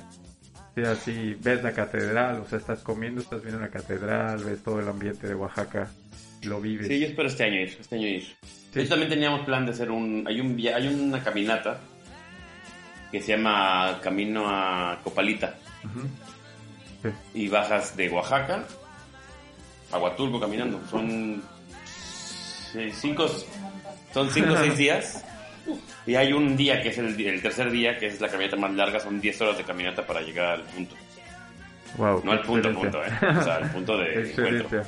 Sí, así ves la catedral, o sea, estás comiendo, estás viendo la catedral, ves todo el ambiente de Oaxaca, lo vives. Sí, yo espero este año ir, este año ir. Hecho, también teníamos plan de hacer un... Hay, un hay una caminata que se llama Camino a Copalita. Sí. Y bajas de Oaxaca a Huatulco caminando. Son cinco, son cinco o seis días. Y hay un día que es el, el tercer día, que es la caminata más larga, son 10 horas de caminata para llegar al punto. Wow, No al punto, punto, eh. O sea, al punto de encuentro.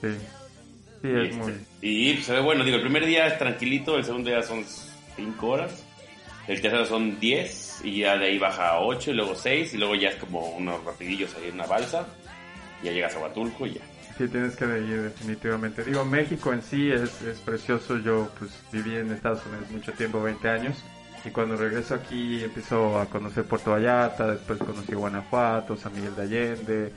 Sí. Sí, Y, es muy... y, se ve bueno, digo, el primer día es tranquilito, el segundo día son 5 horas, el tercero son 10 y ya de ahí baja a 8 y luego 6 y luego ya es como unos rapidillos ahí en una balsa, y ya llegas a Huatulco y ya. Sí, tienes que ir definitivamente. Digo, México en sí es, es precioso. Yo pues viví en Estados Unidos mucho tiempo, 20 años. Y cuando regreso aquí empiezo a conocer Puerto Vallarta, después conocí Guanajuato, San Miguel de Allende,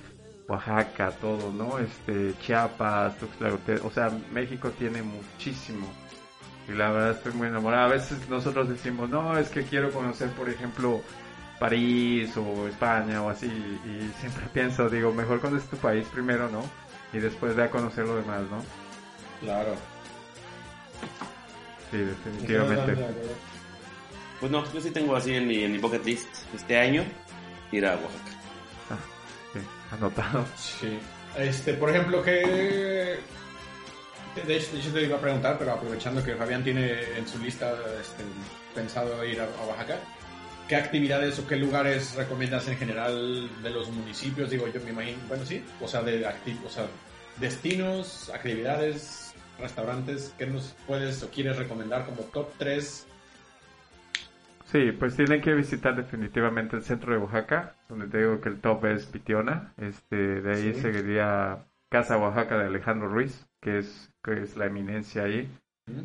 Oaxaca, todo, ¿no? Este, Chiapas, Tuxtla. O sea, México tiene muchísimo. Y la verdad estoy muy enamorado. A veces nosotros decimos, no, es que quiero conocer, por ejemplo, París o España o así. Y siempre pienso, digo, mejor conoces tu país primero, ¿no? Y después de a conocer lo demás, ¿no? Claro. Sí, definitivamente. Pues no, yo sí tengo así en mi, en mi bucket list este año ir a Oaxaca. Anotado. Sí. Este, por ejemplo, que... De hecho, te iba a preguntar, pero aprovechando que Fabián tiene en su lista este, pensado ir a, a Oaxaca, ¿qué actividades o qué lugares recomiendas en general de los municipios? Digo, yo me imagino, bueno, sí, o sea, de o sea, destinos, actividades, restaurantes, ¿qué nos puedes o quieres recomendar como top 3? Sí, pues tienen que visitar definitivamente el centro de Oaxaca, donde te digo que el top es Pitiona. Este, de ahí Sí. seguiría Casa Oaxaca de Alejandro Ruiz, que es, que es la eminencia ahí.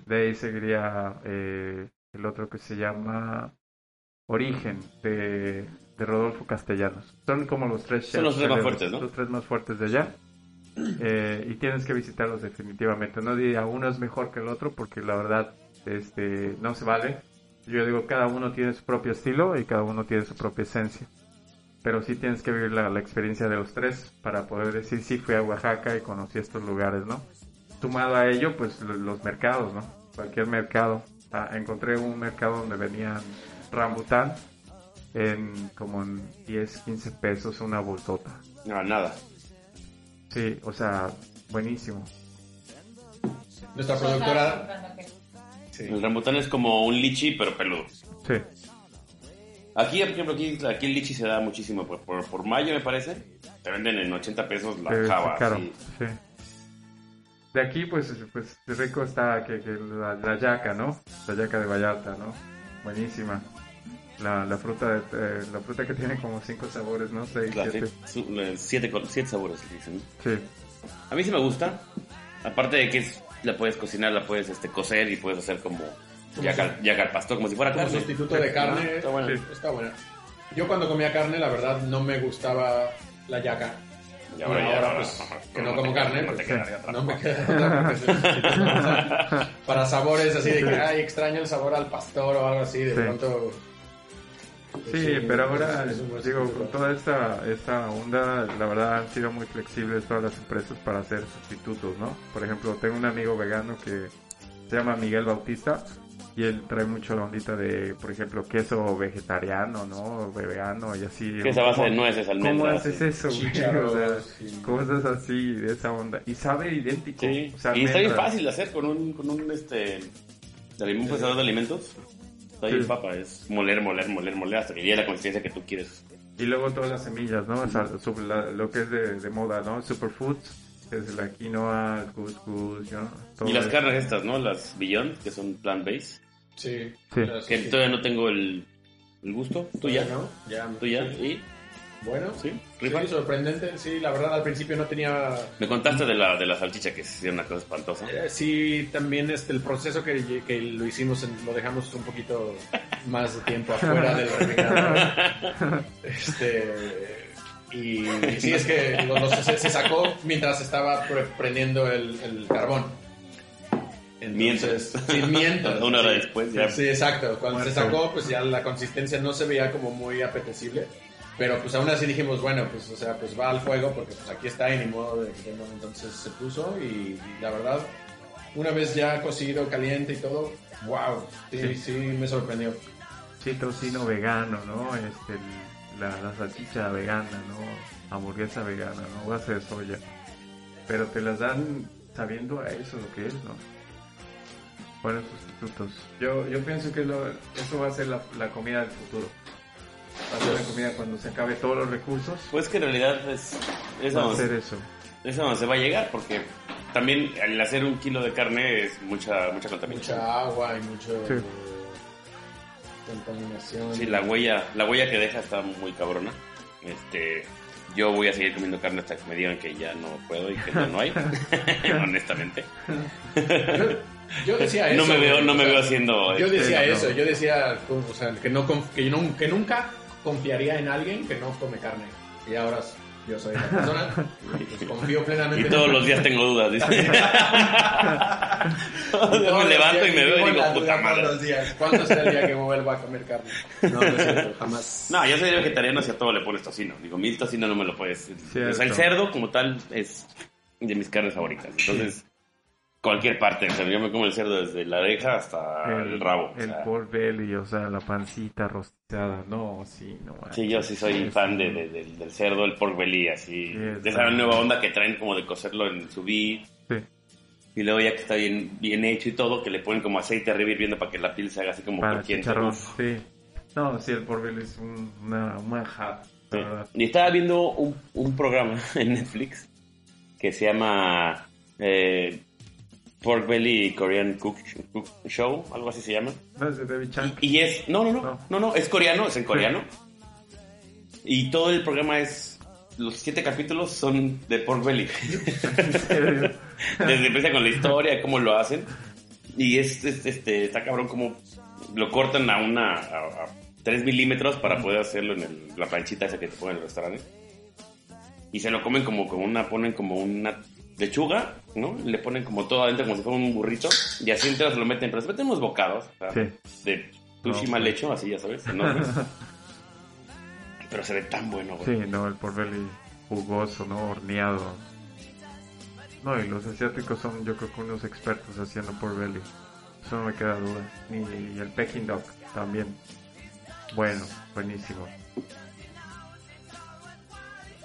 De ahí seguiría eh, el otro que se llama Origen, de, de Rodolfo Castellanos. Son como los tres Son los tres más fuertes, ¿no? Los tres más fuertes de allá. Eh, y tienes que visitarlos definitivamente. No diría uno es mejor que el otro, porque la verdad este, no se vale. Yo digo, cada uno tiene su propio estilo y cada uno tiene su propia esencia. Pero sí tienes que vivir la, la experiencia de los tres para poder decir, sí, fui a Oaxaca y conocí estos lugares, ¿no? Sumado a ello, pues lo- los mercados, ¿no? Cualquier mercado. Ah, encontré un mercado donde venían rambután en como en 10, 15 pesos una bolsota. No, nada. Sí, o sea, buenísimo. Nuestra productora... Sí. El rambután es como un lichi, pero peludo. Sí, Aquí, por ejemplo, aquí, aquí el lichi se da muchísimo. Por, por, por mayo, me parece, te venden en 80 pesos la está java. caro. Sí. De aquí, pues, pues rico está que, que la, la yaca, ¿no? La yaca de Vallarta, ¿no? Buenísima. La, la fruta de, eh, la fruta que tiene como cinco sabores, ¿no? Seis, La- siete. la- siete, col- siete sabores, dicen. Sí, A mí sí me gusta. Aparte de que es- la puedes cocinar, la puedes este, cocer y puedes hacer como yaca, al- yaca al pastor, como si fuera Como carne. sustituto de carne. Ah, está bueno. Sí. Está buena. Yo cuando comía carne, la verdad, no me gustaba la yaca. Y ahora, Y ya, ahora, pues, que no como carne, no pues, te quedaría otra. No me queda Para sabores así de que, ay, extraño el sabor al pastor o algo así, de Sí. pronto... Sí, pero ahora, digo, con toda esta, esta onda, la verdad han sido muy flexibles todas las empresas para hacer sustitutos, ¿no? Por ejemplo, tengo un amigo vegano que se llama Miguel Bautista y él trae mucho la ondita de, por ejemplo, queso vegetariano, ¿no? Vegano y así. Que es a base de ¿Cómo- nueces, ¿Cómo haces sí. eso? güey? O sea, y- cosas así, de esa onda. Y sabe idéntico. Sí. O sea, y está bien fácil de hacer con un, con un, este, procesador de alimentos. Está bien Sí. papa, es moler, moler, moler, moler hasta que llegue la consistencia que tú quieres. Y luego todas las semillas, ¿no? O sea, sub- la- lo que es de, de moda, ¿no? Superfoods, que es la quinoa, el couscous, ¿no? Todo Y las eso. carnes estas, ¿no? Las Beyond, que son plant-based. Sí. Sí. Que sí. todavía no tengo el, el gusto. ¿Tú ya? ¿No? Ya. ¿Tú ya? ¿Y? Bueno, Sí, sí, rifa. sorprendente. Sí, la verdad al principio no tenía... Me contaste de la, de la salchicha que es una cosa espantosa. Eh, sí, también este, el proceso que, que lo hicimos, en- lo dejamos un poquito más de tiempo afuera del refrigerador. Este, y, y sí, es que lo- lo- se, se sacó mientras estaba pre- prendiendo el, el carbón. Mientras. sí, mientras. Una hora sí. después, ya. Sí, exacto. Cuando se Muerto. sacó, pues ya la consistencia no se veía como muy apetecible. Pero pues aún así dijimos, bueno, pues o sea, pues va al fuego porque pues aquí está y ni modo de que no. Entonces se puso y, y la verdad, una vez ya cocido, caliente y todo, wow, sí, sí, Sí. me sorprendió. Sí, tocino vegano, ¿no? Este, la, la salchicha vegana, ¿no? Hamburguesa vegana, ¿no? Base de soya. Pero te las dan sabiendo a eso lo que es, ¿no? Buenos sustitutos. Yo, yo pienso que lo- eso va a ser la, la comida del futuro. Ser la comida cuando se acabe todos los recursos. Pues que en realidad es, es, Va a ser eso. es a donde se va a llegar, porque también al hacer un kilo de carne es mucha, mucha contaminación. Mucha agua y Sí. eh, contaminación. Sí, la huella, la huella que deja está muy cabrona. Este, yo voy a seguir comiendo carne hasta que me digan que ya no puedo y que ya no hay, honestamente. Yo decía eso. No me veo, no me veo haciendo. Yo este, decía no. eso, yo decía o sea, que, no, conf- que, yo no- que nunca confiaría en alguien que no come carne. Y ahora yo soy la persona y pues, confío plenamente Y todos los días tengo dudas, dice. Me levanto y me veo y digo, puta duda todos madre. los días. ¿Cuándo será el día que vuelva a comer carne? No, no es cierto, jamás. No, yo soy vegetariano si a todo le pones tocino. Digo, mil tocino no me lo puedes. O sea, el cerdo como tal es de mis carnes favoritas. Entonces, cualquier parte. O sea, yo me como el cerdo desde la oreja hasta el, rabo. o El sea, pork belly, o sea, la pancita rostizada. No, sí, no. Sí, yo sí soy Sí, fan sí. de, de- del- del cerdo, el pork belly, así. Sí, de esa nueva onda que traen como de cocerlo en su. Sí. Y luego ya que está bien, bien hecho y todo, que le ponen como aceite arriba hirviendo para que la piel se haga así como Para chicharrón, sí. No, sí, el pork belly es un, una, un manjar. Y estaba viendo un, un programa en Netflix que se llama eh, Pork Belly Korean Cook, Cook Show, algo así se llama. No es de David Chang. Y, y es, no, no, no, No. no, no, es coreano, es en coreano. Y todo el programa es, los siete capítulos son de Pork Belly. Desde empieza con la historia, cómo lo hacen. Y es, es- este, está cabrón como lo cortan a una, a, a 3 milímetros para poder hacerlo en el- la planchita esa que te ponen en el restaurante. Y se lo comen como con una, ponen como una lechuga, ¿no? Le ponen como todo adentro como si fuera un burrito. Y así entero se lo meten, pero se meten unos bocados. o sea, Sí. De sushi No, mal hecho, así ya sabes, enormes. pero se ve tan bueno, güey. Sí, no, el pork belly jugoso, ¿no? Horneado. No, y los asiáticos son, yo creo que unos expertos haciendo pork belly. Eso no me queda duda. Y, el Peking dog también. Bueno, buenísimo.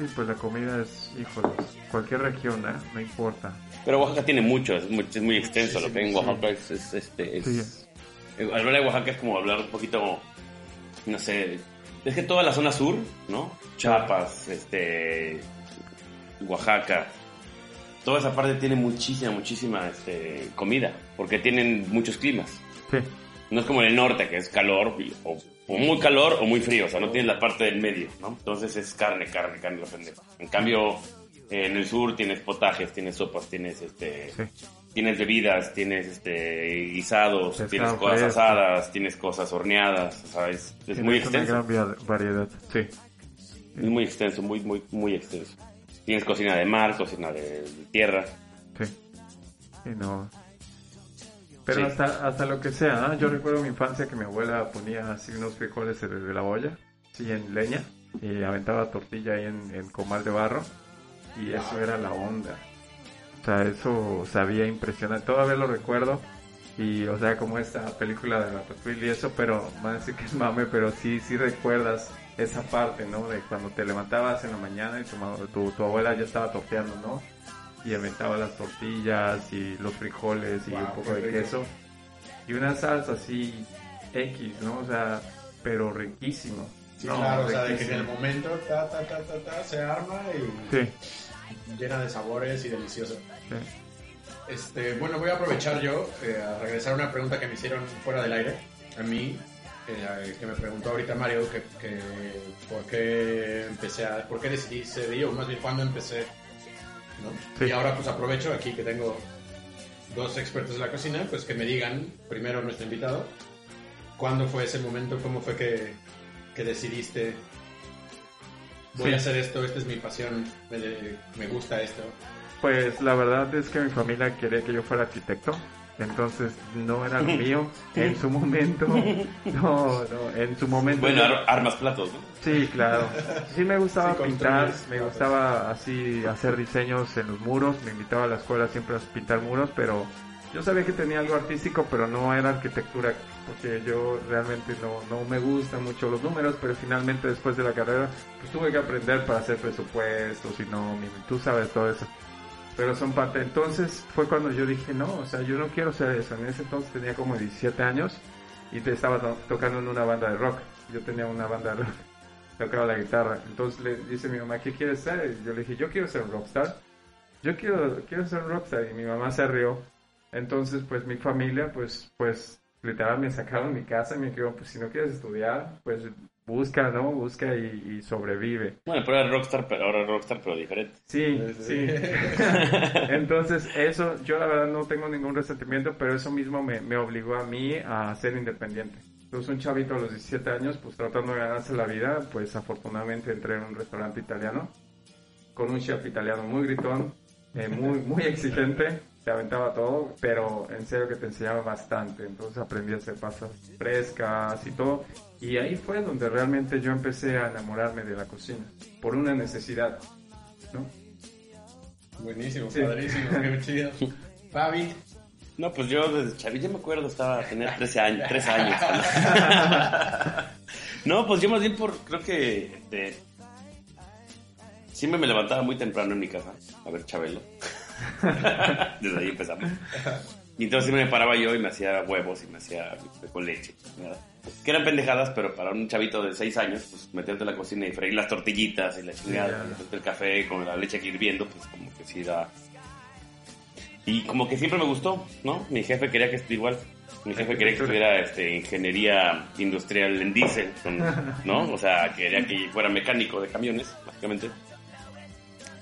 Sí, pues la comida es, híjoles, cualquier región, ¿eh? No importa. Pero Oaxaca tiene mucho, es muy, es muy extenso. Lo que hay en Oaxaca es, es, este, es- Sí. eh, Hablar de Oaxaca es como hablar un poquito, no sé, es que toda la zona sur, ¿no? Chiapas, este, Oaxaca, toda esa parte tiene muchísima, muchísima este, comida, porque tienen muchos climas. Sí, No es como en el norte, que es calor, o, o muy calor o muy frío, o sea, no tienes la parte del medio, ¿no? Entonces es carne, carne, carne, lo pendejo. En cambio, eh, en el sur tienes potajes, tienes sopas, tienes este, sí. tienes bebidas, tienes este guisados, Pescado tienes cosas fresco. asadas, tienes cosas horneadas, o sea, es, muy una extenso, gran via- variedad, sí. es muy extenso, muy, muy, muy extenso. Tienes cocina de mar, cocina de, de tierra, Sí. Sí, no. Pero Sí. hasta, hasta lo que sea, yo recuerdo mi infancia que mi abuela ponía así unos frijoles desde la olla, sí, en leña, y aventaba tortilla ahí en, en comal de barro, y eso era la onda. O sea, eso sabía impresionante, todavía lo recuerdo, y o sea, como esta película de Ratatouille y eso, pero más decir que es mame, pero sí, sí recuerdas esa parte, ¿no? De cuando te levantabas en la mañana y tu, tu, tu abuela ya estaba torteando, ¿no? Y aventaba las tortillas y los frijoles y Wow, un poco de rico. queso y una salsa así X, ¿no? O sea, pero riquísimo. Sí, No, claro, o sea, de que en el momento ta, ta, ta, ta, ta, se arma y Sí, llena de sabores y delicioso. sí. Este, bueno, voy a aprovechar yo eh, a regresar a una pregunta que me hicieron fuera del aire, a mí. eh, que me preguntó ahorita Mario que, que por qué empecé a, por qué decidí ser yo, más bien cuándo empecé, ¿no? Sí. Y ahora pues aprovecho aquí que tengo dos expertos de la cocina, pues que me digan, primero nuestro invitado, cuándo fue ese momento, cómo fue que, que decidiste, voy Sí. a hacer esto, esta es mi pasión, me, me gusta esto. Pues la verdad es que mi familia quería que yo fuera arquitecto, entonces no era lo mío en su momento. No, no, en su momento. Bueno, ar- armas platos, ¿no? Sí, claro. Sí me gustaba Sí, pintar, me gustaba así hacer diseños en los muros, me invitaba a la escuela siempre a pintar muros, pero yo sabía que tenía algo artístico, pero no era arquitectura, porque yo realmente no, no me gustan mucho los números, pero finalmente después de la carrera pues tuve que aprender para hacer presupuestos y no, mi- tú sabes todo eso. Pero son parte, entonces fue cuando yo dije, no, o sea, yo no quiero ser eso. En ese entonces tenía como 17 años y te estaba to- tocando en una banda de rock. Yo tenía una banda de rock tocaba la guitarra. Entonces le dice mi mamá, ¿qué quieres ser? Y yo le dije, yo quiero ser un rockstar. Yo quiero, quiero ser un rockstar. Y mi mamá se rió. Entonces, pues mi familia, pues, pues, literal me sacaron mi casa y me dijeron, pues si no quieres estudiar, pues busca, ¿no? Busca y, y sobrevive. Bueno, pero era Rockstar, pero ahora Rockstar, pero diferente. Sí, sí. Entonces, eso, yo la verdad no tengo ningún resentimiento, pero eso mismo me, me obligó a mí a ser independiente. Entonces, un chavito a los 17 años, pues tratando de ganarse la vida, pues afortunadamente entré en un restaurante italiano con un chef italiano muy gritón, eh, muy, muy exigente, te aventaba todo, pero en serio que te enseñaba bastante. Entonces aprendí a hacer pastas frescas y todo. Y ahí fue donde realmente yo empecé a enamorarme de la cocina, por una necesidad, ¿no? Buenísimo, Sí. padrísimo, qué chido. Fabi, No, pues yo desde chavito, yo me acuerdo, estaba, tenía 13 años. 13 años no, pues yo más bien por, creo que este, siempre me levantaba muy temprano en mi casa a ver Chabelo. Desde ahí empezamos. Y entonces siempre me paraba yo y me hacía huevos y me hacía con leche. ¿verdad? Que eran pendejadas, pero para un chavito de 6 años, pues meterte en la cocina y freír las tortillitas y la chingada, hacerte el café con la leche aquí hirviendo, pues como que sí da... Y como que siempre me gustó, ¿no? Mi jefe quería que estuviera igual. Mi jefe quería que estuviera este, ingeniería industrial en diésel, ¿no? O sea, quería que fuera mecánico de camiones, básicamente.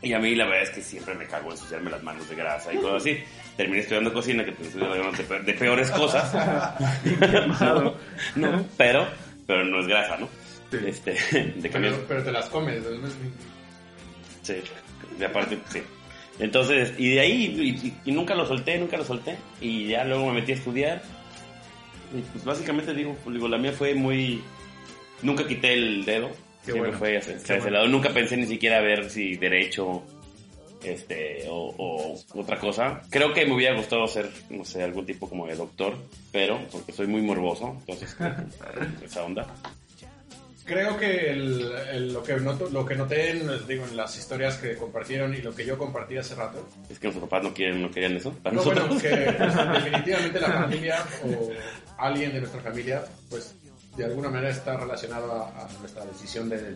Y a mí la verdad es que siempre me cago en ensuciarme las manos de grasa y cosas así. Terminé estudiando cocina, que te hablando de, pe- de peores cosas. No, no, pero, pero no es grasa, ¿no? Sí. Este, de pero, pero te las comes. Sí, de aparte, sí. Entonces, y de ahí, y, y- y nunca lo solté, nunca lo solté. Y ya luego me metí a estudiar. Y pues básicamente digo, digo, la mía fue muy... Nunca quité el dedo. Qué Siempre bueno. fue hacia, hacia Qué ese bueno. lado. Nunca pensé ni siquiera ver si derecho este o, o otra cosa. Creo que me hubiera gustado ser, no sé, algún tipo como de doctor, pero porque soy muy morboso, entonces esa onda. Creo que el- el- lo, que noto- lo que noté en, digo, en las historias que compartieron y lo que yo compartí hace rato, Es que nuestros papás no quieren, no querían eso. Para no, nosotros. bueno, que pues, definitivamente la familia o alguien de nuestra familia, pues de alguna manera está relacionado a, a nuestra decisión de, de,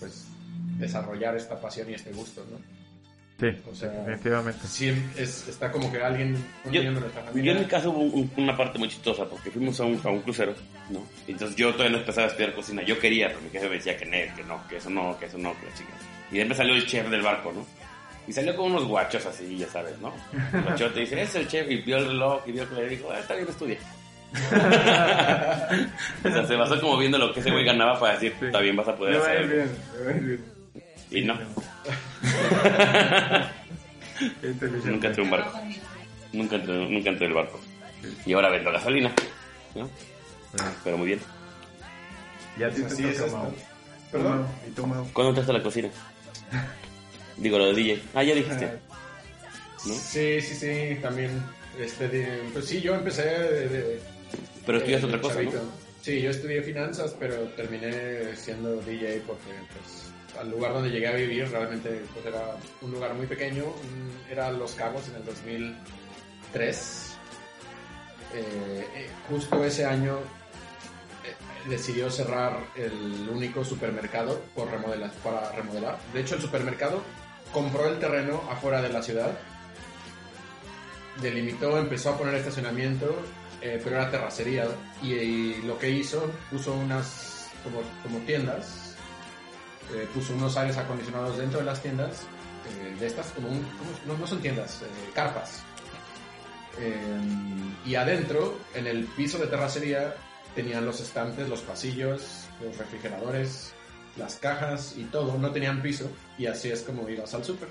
pues, desarrollar esta pasión y este gusto, ¿no? Sí, O sea, definitivamente. Sí, es, está como que alguien, Yo, nuestra yo familia. en mi caso hubo un- una parte muy chistosa porque fuimos a un, a un crucero, ¿no? Entonces yo todavía no empezaba a estudiar cocina. Yo quería, pero mi jefe me decía que no, que no, que eso no, que eso no, que la chica. Y de repente salió el chef del barco, ¿no? Y salió con unos guachos así, ya sabes, ¿no? El guachote dice, es el chef, y vio el reloj, y vio que le dijo, ah, está bien, estudia. o sea, se basó como viendo lo que ese güey ganaba para decir, Sí. está bien, vas a poder hacer. Y no, nunca entré en un barco. Nunca entré, nunca entré en el barco. Y ahora vendo gasolina, ¿no? Pero muy bien. Y a ti así te es toca, esto. Mau. ¿Perdón? ¿Y tú, Mau? ¿Cuándo entraste a la cocina? Digo, lo de DJ. Ah, ya dijiste. ¿No? Sí, sí, sí, también. Este, de- pues sí, yo empecé de, de- Pero estudias de otra cosa, chavito. ¿no? Sí, yo estudié finanzas, pero terminé siendo DJ porque pues, al lugar donde llegué a vivir realmente pues, era un lugar muy pequeño. era Los Cabos en el 2003. Eh, eh, justo ese año eh, decidió cerrar el único supermercado por remodelar, para remodelar. De hecho, el supermercado compró el terreno afuera de la ciudad, delimitó, empezó a poner estacionamiento eh, pero era terracería. Y, y lo que hizo, puso unas como, como tiendas, eh, puso unos aires acondicionados dentro de las tiendas, eh, de estas, como un, no, son tiendas, eh, carpas. Eh, y adentro, en el piso de terracería, tenían los estantes, los pasillos, los refrigeradores, las cajas y todo. No tenían piso y así es como ibas al súper.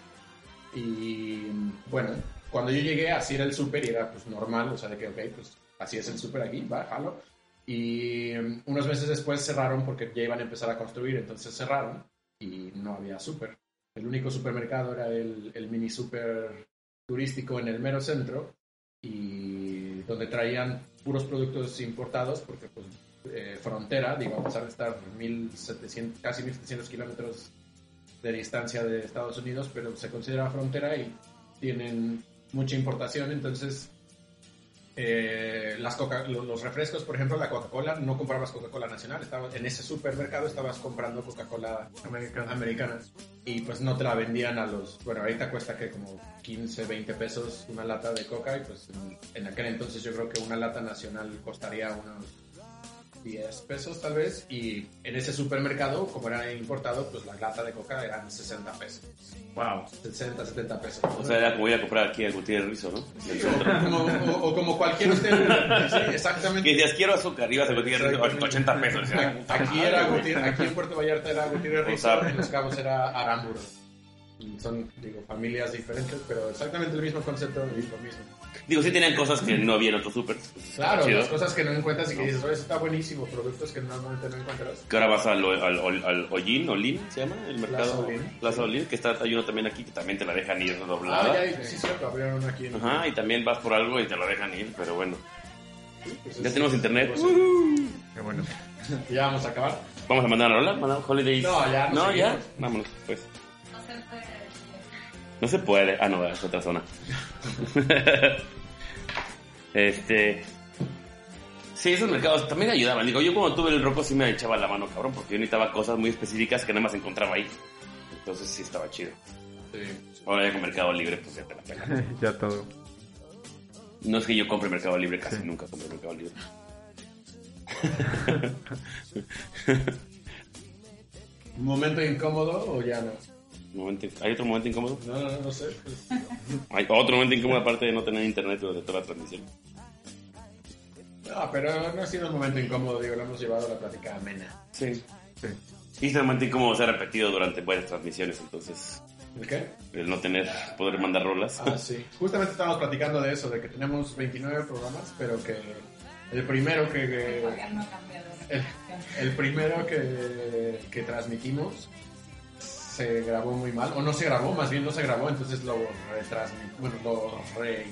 Y bueno, cuando yo llegué, así era el súper y era pues normal, o sea, de que, ok, pues así es el súper aquí, bájalo. Y um, unos meses después cerraron porque ya iban a empezar a construir, entonces cerraron y no había súper. El único supermercado era el, el mini súper turístico en el mero centro y donde traían puros productos importados porque pues eh, frontera, digo, a pesar de estar 1700, casi 1700 kilómetros de distancia de Estados Unidos, pero se considera frontera y tienen mucha importación, entonces eh, las coca, lo- los refrescos, por ejemplo, la Coca-Cola, no comprabas Coca-Cola nacional, estaba, en ese supermercado estabas comprando Coca-Cola Americano. americana y pues no te la vendían a los, bueno, ahorita cuesta que como 15, 20 pesos una lata de coca y pues en, en aquel entonces yo creo que una lata nacional costaría unos 10 pesos tal vez y en ese supermercado, como era importado, pues la lata de coca eran 60 pesos, Wow. 60, 70 pesos. O sea, era como ir a comprar aquí a Gutiérrez Rizo, ¿no? El Sí, o, como, o- o como cualquier usted, sí, exactamente. Que decías, quiero azúcar, ibas a Gutiérrez Rizo, 80 pesos. Decía, Aquí era Gutiérrez, aquí en Puerto Vallarta era Gutiérrez O Rizo, sea, en Los Cabos era Aramburo. Son, digo, familias diferentes, pero exactamente el mismo concepto y lo mismo. Digo, sí tenían cosas que no había en otros super. Claro, Chido. las cosas que no encuentras y que dices, oye, eso está buenísimo, productos que normalmente no encuentras. Que ahora vas al, al, al, al Ollín, Olin, ¿se llama? El mercado. Plaza Olin. Plaza Olin, que está, hay uno también aquí que también te la dejan ir Ah, doblada. ya, hay- sí, cierto, abrieron uno aquí en Ajá, y también vas por algo y te lo dejan ir, pero bueno. pues, Ya tenemos internet. pues, Qué bueno. Ya vamos a acabar. Vamos a mandar a mandamos Holidays. No, ya, no No, ya. Vámonos, pues. No se puede. Ah, no, es otra zona. este. Sí, esos mercados también ayudaban. Digo, yo cuando tuve el roco sí me echaba la mano, cabrón, porque yo necesitaba cosas muy específicas que nada más encontraba ahí. Entonces sí estaba chido. Ahora ya con Mercado Libre, pues ya te la pela. ya todo. No es que yo compre Mercado Libre, casi Sí. nunca compro Mercado Libre. ¿Un momento incómodo o ya no? Momento- ¿Hay otro momento incómodo? No, no, no, sé. pues, Hay otro momento incómodo aparte de no tener internet durante toda la transmisión. no, pero no ha sido un momento incómodo, digo, lo hemos llevado a la plática amena. Sí. Sí. Y este momento incómodo se ha repetido durante varias transmisiones, entonces ¿El qué? el no tener, poder mandar rolas. Ah, sí. Justamente estábamos platicando de eso, de que tenemos 29 programas, pero que el primero que... el, el primero que, que transmitimos se grabó muy mal, o no se grabó, más bien no se grabó, entonces lo retransmitimos, bueno, lo re...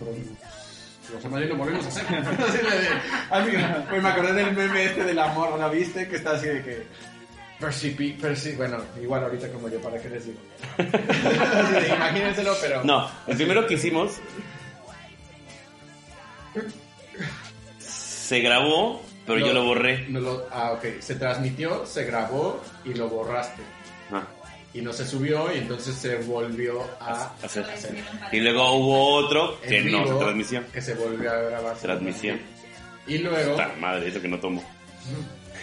Lo, bien lo volvimos a hacer. De- de- ah, me acordé del meme este del amor, ¿la viste? Que está así de que... Percipi, perci, bueno, igual ahorita como yo, ¿para qué les digo? De, imagínenselo, pero... No, el primero que hicimos se grabó, pero No. yo lo borré. No lo- ah, ok. Se transmitió, se grabó y lo borraste. Ah, Y no se subió y entonces se volvió a hacer. Para- Y luego hubo otro que en no se transmisión. Que se volvió a grabar. Transmisión. Y luego, Puta madre, eso que no tomo.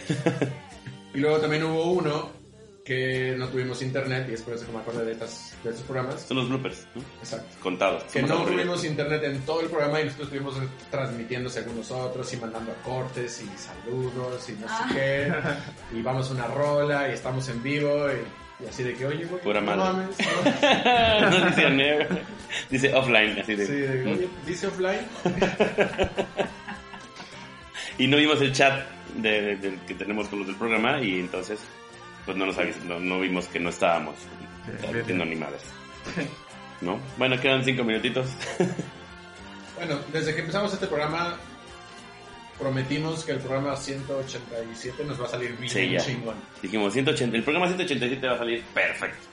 y luego también hubo uno que no tuvimos internet y es por eso que me acuerdo de, estas, de estos programas. Son los bloopers, ¿no? Exacto. Contados. Que no aburridos. tuvimos internet en todo el programa y nosotros estuvimos transmitiendo según nosotros y mandando cortes y saludos y no Ah. sé qué. Y vamos a una rola y estamos en vivo y, y así de que, oye, güey, Pura no madre. mames, no". no dice offline, así de. Sí, de, oye, dice offline. Y no vimos el chat de, que tenemos con los del programa y entonces pues no nos no, no vimos que no estábamos transmitiendo ni madres. ¿No? Bueno, quedan cinco minutitos. Bueno, desde que empezamos este programa prometimos que el programa 187 nos va a salir bien Sí, chingón. Dijimos 180, el programa 187 va a salir perfecto.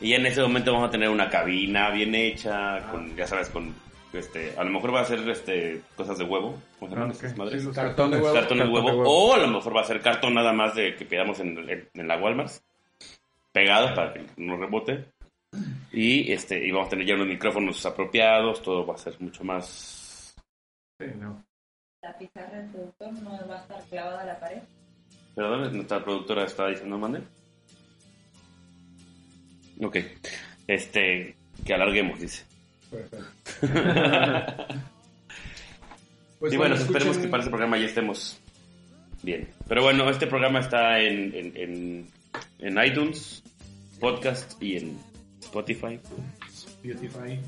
Y en ese momento vamos a tener una cabina bien hecha, con, ya sabes, con este, a lo mejor va a ser este cosas de huevo, ¿cómo se llaman Ah, ok. esas madres? Sí, Cartón de huevo. cartón de Cartón huevo, de huevo. o a lo mejor va a ser cartón nada más de que pidamos en, en, en la Walmart, pegado para que no rebote. Y este y vamos a tener ya unos micrófonos apropiados, todo va a ser mucho más Sí, no. La pizarra del productor no va a estar clavada a la pared. Perdón, nuestra productora está diciendo, mande. Ok. Este, que alarguemos, dice. Perfecto. y Pues bueno, esperemos que para este programa ya estemos bien. Pero bueno, este programa está en, en, en, en iTunes, podcast y en Spotify. Beautify.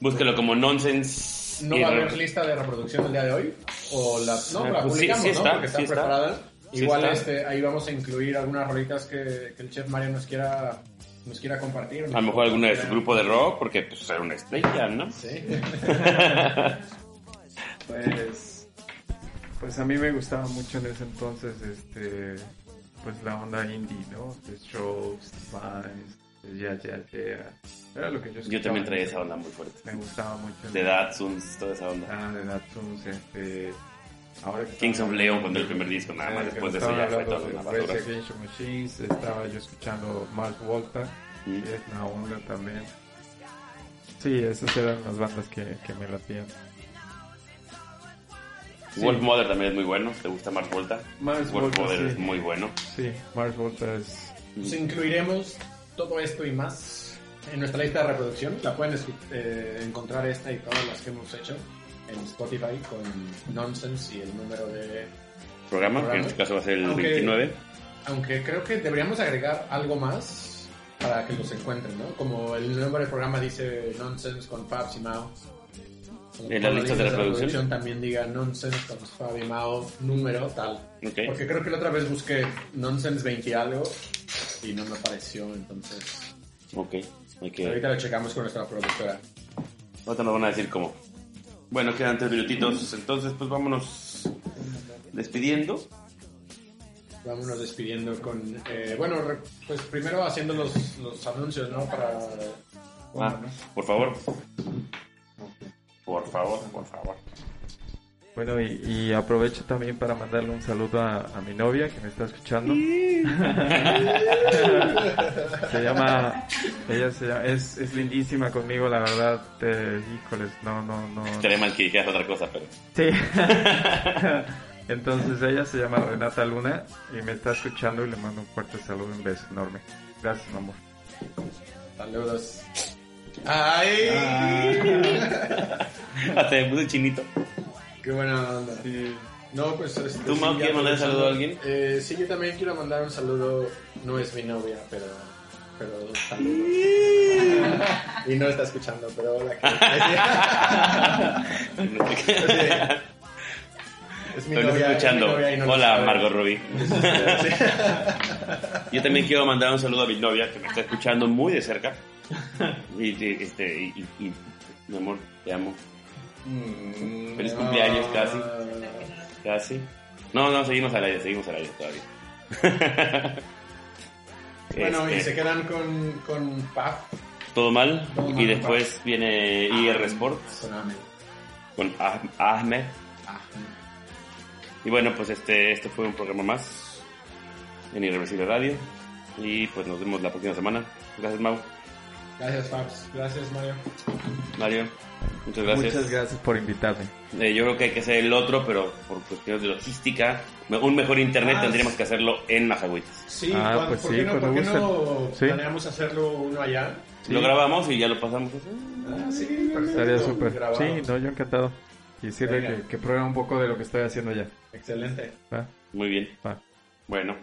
Búsquelo como Nonsense. ¿No va a haber lista de reproducción el día de hoy? O la, no, Ah, la pues publicamos, sí ¿no? está, Porque está sí está. preparada. Sí Igual este, ahí vamos a incluir algunas rolitas que, que el chef Mario nos quiera, nos quiera compartir. A lo mejor alguna de su grupo de rock, porque pues era una estrella, ¿no? Sí. Pues, pues a mí me gustaba mucho en ese entonces, este, pues la onda indie, ¿no? The Strokes, The Vines, The Yeah Yeah Yeah. Era lo que yo escuchaba. Yo también traía esa onda muy fuerte. Me gustaba mucho. De Datsuns, toda esa onda. Ah, de Datsuns, este... Ahora Kings of Leon cuando el primer disco, nada más después de eso ya fue toda una basura. Machines, estaba yo escuchando Mars Volta, Mm. que es una onda también. Sí, esas eran las bandas que, que me latían. Wolf Mother también es muy bueno. ¿Te gusta Mars Volta? Mars Wolf Volta, Mother sí. es muy bueno. Sí, Mars Volta es... Pues incluiremos todo esto y más en nuestra lista de reproducción. La pueden escu- eh, encontrar esta y todas las que hemos hecho en Spotify con Nonsense y el número de... Programa, que en este caso va a ser el Aunque- 29. Aunque creo que deberíamos agregar algo más para que los encuentren, ¿no? Como el nombre del programa dice Nonsense con Fabs y Mao. En las con listas de reproducción. también diga Nonsense con Fab y Mao, número tal. Ok. Porque creo que la otra vez busqué Nonsense 20 y algo y no me apareció, entonces... Ok. Que... Ahorita lo checamos con nuestra productora. Ahorita nos van a decir cómo. Bueno, quedan tres minutitos. Entonces, pues vámonos despidiendo. Vámonos despidiendo con... eh, bueno, re- pues primero haciendo los, los anuncios, ¿no? Para... Ah, por favor. Por favor, por favor. Bueno, y, y aprovecho también para mandarle un saludo a, a mi novia que me está escuchando. se llama, ella se llama, es, es lindísima conmigo, la verdad. eh, híjoles, no, no, no. Estaría mal que dijeras otra cosa, pero... Sí. Entonces ella se llama Renata Luna y me está escuchando y le mando un fuerte saludo, un beso enorme. Gracias, mi amor. Saludos. ¡Ay! Hasta me puse chinito. ¡Qué buena onda! No, pues... Este, ¿Tú, Mau, ya quieres mandar aprovechando- saludo a alguien? Eh, sí, yo también quiero mandar un saludo. No es mi novia, pero... Pero y no está escuchando, pero hola. que- Es mi novia, escuchando. es mi novia y no Hola. Margot Robbie. Yo también quiero mandar un saludo a mi novia que me está escuchando muy de cerca. Y, y, este, y, y- y, mi amor, te amo. Mm, Feliz no. cumpleaños, casi. Casi. No, no, seguimos al aire, seguimos al aire todavía. Bueno, y Este, se quedan con, con Paf. todo mal. Todo mal, y después viene IR Sports Con Ahmed. con Ah- Ahmed. Ah, Y bueno, pues este, este fue un programa más en Irreversible Radio. Y pues nos vemos la próxima semana. Gracias, Mau. Gracias, Fabs. Gracias, Mario. Mario, muchas gracias. Muchas gracias por invitarme. Eh, yo creo que hay que hacer el otro, pero por cuestiones de logística, un mejor internet Ah, tendríamos que hacerlo en Mazahuitas. Sí, Ah, ¿cuándo- pues ¿por sí, qué no, cuando ¿por qué no gusten. Sí. planeamos hacerlo uno allá? Sí. Lo grabamos y ya lo pasamos así. Ah, sí, perfecto. Estaría súper. Grabado. Sí, no, yo encantado. Y decirle Venga. que, que pruebe un poco de lo que estoy haciendo ya. Excelente. ¿va? Muy bien. Va. Bueno,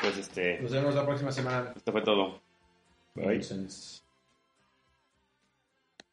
pues este, Nos vemos la próxima semana. esto fue todo. Bye.